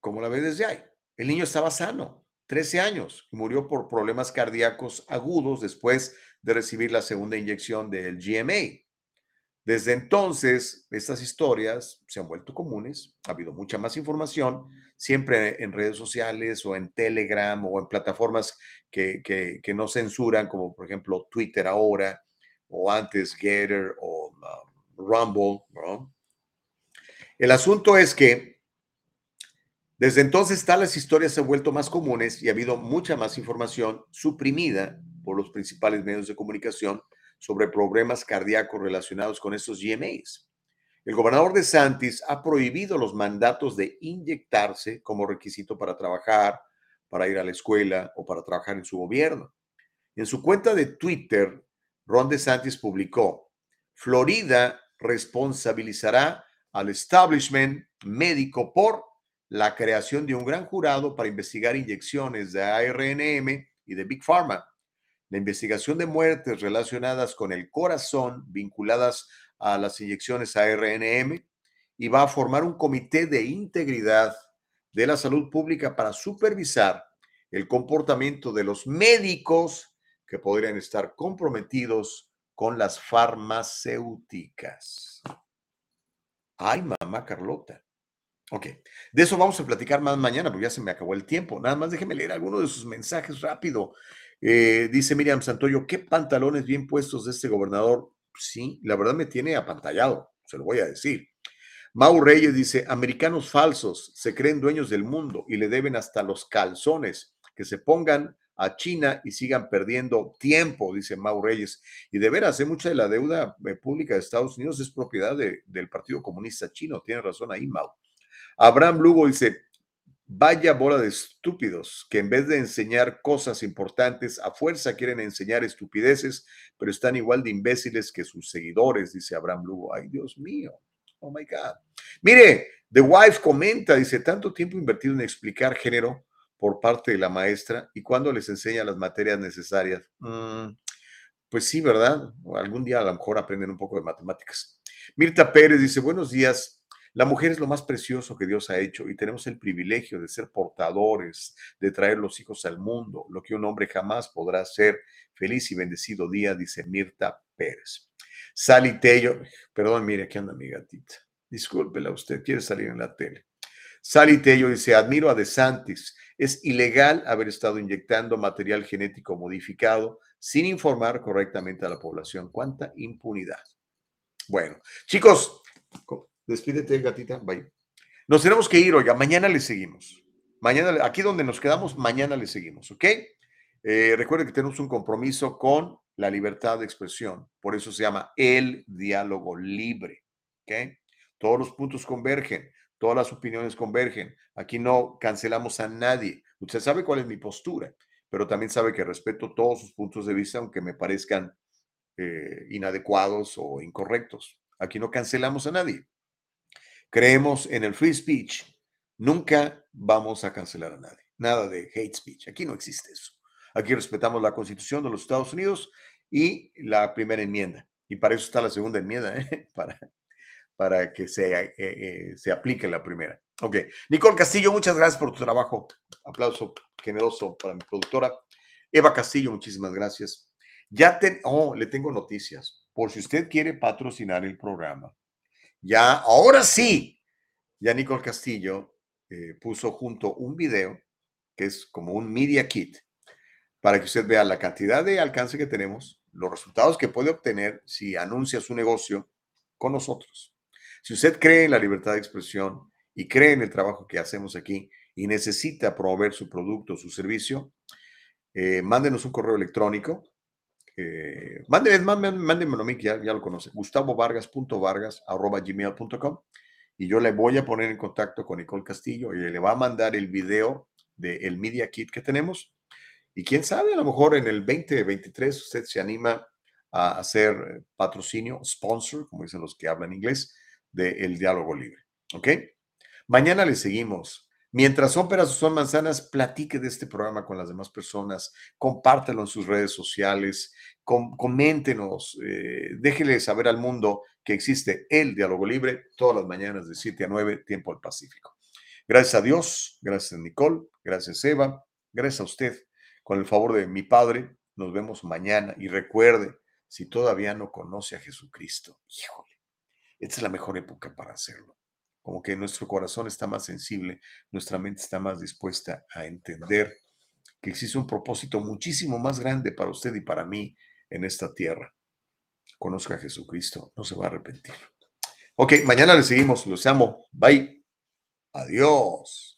como la ves desde ahí? El niño estaba sano, 13 años, y murió por problemas cardíacos agudos después de recibir la segunda inyección del GMA. Desde entonces, estas historias se han vuelto comunes, ha habido mucha más información, siempre en redes sociales o en Telegram o en plataformas que, no censuran, como por ejemplo Twitter ahora, o antes Getter o um, Rumble. El asunto es que desde entonces tales historias se han vuelto más comunes y ha habido mucha más información suprimida por los principales medios de comunicación sobre problemas cardíacos relacionados con estos GMAs. El gobernador de Santis ha prohibido los mandatos de inyectarse como requisito para trabajar, para ir a la escuela o para trabajar en su gobierno. En su cuenta de Twitter, Ron DeSantis publicó, Florida responsabilizará al establishment médico por la creación de un gran jurado para investigar inyecciones de ARNM y de Big Pharma la investigación de muertes relacionadas con el corazón vinculadas a las inyecciones ARNM y va a formar un comité de integridad de la salud pública para supervisar el comportamiento de los médicos que podrían estar comprometidos con las farmacéuticas. Ay, mamá Carlota. Ok, de eso vamos a platicar más mañana, porque ya se me acabó el tiempo. Nada más déjeme leer algunos de sus mensajes rápido. Eh, dice Miriam Santoyo, qué pantalones bien puestos de este gobernador. Sí, la verdad me tiene apantallado, se lo voy a decir. Mau Reyes dice, americanos falsos se creen dueños del mundo y le deben hasta los calzones, que se pongan a China y sigan perdiendo tiempo, dice Mau Reyes. Y de veras, ¿eh? mucha de la deuda eh, pública de Estados Unidos es propiedad del Partido Comunista Chino. Tiene razón ahí, Mau. Abraham Lugo dice, Vaya bola de estúpidos que en vez de enseñar cosas importantes, a fuerza quieren enseñar estupideces, pero están igual de imbéciles que sus seguidores, dice Abraham Lugo. Ay, Dios mío. Oh my God. Mire, The Wife comenta, dice, tanto tiempo invertido en explicar género por parte de la maestra y cuando les enseña las materias necesarias. Mm, pues sí, ¿verdad? Algún día a lo mejor aprenden un poco de matemáticas. Mirta Pérez dice, buenos días. La mujer es lo más precioso que Dios ha hecho y tenemos el privilegio de ser portadores, de traer los hijos al mundo, lo que un hombre jamás podrá hacer. Feliz y bendecido día, dice Mirta Pérez. Sally Tello, perdón, mire, aquí anda mi gatita. Discúlpela, usted quiere salir en la tele. Sally Tello dice, admiro a DeSantis. Es ilegal haber estado inyectando material genético modificado sin informar correctamente a la población. ¿Cuánta impunidad? Bueno, chicos, Despídete, gatita. Bye. Nos tenemos que ir, oiga. Mañana le seguimos. Mañana, aquí donde nos quedamos, mañana le seguimos, ¿ok? Eh, recuerden que tenemos un compromiso con la libertad de expresión. Por eso se llama el diálogo libre, ¿ok? Todos los puntos convergen, todas las opiniones convergen. Aquí no cancelamos a nadie. Usted sabe cuál es mi postura, pero también sabe que respeto todos sus puntos de vista, aunque me parezcan eh, inadecuados o incorrectos. Aquí no cancelamos a nadie. Creemos en el free speech. Nunca vamos a cancelar a nadie. Nada de hate speech. Aquí no existe eso. Aquí respetamos la Constitución de los Estados Unidos y la primera enmienda. Y para eso está la segunda enmienda, ¿eh? para, para que se, eh, eh, se aplique la primera. Ok. Nicole Castillo, muchas gracias por tu trabajo. Aplauso generoso para mi productora. Eva Castillo, muchísimas gracias. Ya te, oh, le tengo noticias. Por si usted quiere patrocinar el programa, ya, ahora sí, ya Nicole Castillo eh, puso junto un video que es como un media kit para que usted vea la cantidad de alcance que tenemos, los resultados que puede obtener si anuncia su negocio con nosotros. Si usted cree en la libertad de expresión y cree en el trabajo que hacemos aquí y necesita promover su producto o su servicio, eh, mándenos un correo electrónico eh, mándenme, mándenme, mándenmelo a mí, ya, ya lo conoce, gustavovargas.vargas arroba gmail.com y yo le voy a poner en contacto con Nicole Castillo y le va a mandar el video del Media Kit que tenemos. Y quién sabe, a lo mejor en el 2023 usted se anima a hacer patrocinio, sponsor, como dicen los que hablan inglés, del diálogo libre. ¿Ok? Mañana le seguimos. Mientras son peras o son manzanas, platique de este programa con las demás personas, compártelo en sus redes sociales, coméntenos, eh, déjele saber al mundo que existe el diálogo libre todas las mañanas de 7 a 9, tiempo al Pacífico. Gracias a Dios, gracias Nicole, gracias Eva, gracias a usted. Con el favor de mi Padre, nos vemos mañana y recuerde, si todavía no conoce a Jesucristo, híjole, esta es la mejor época para hacerlo como que nuestro corazón está más sensible, nuestra mente está más dispuesta a entender que existe un propósito muchísimo más grande para usted y para mí en esta tierra. Conozca a Jesucristo, no se va a arrepentir. Ok, mañana le seguimos, los amo. Bye. Adiós.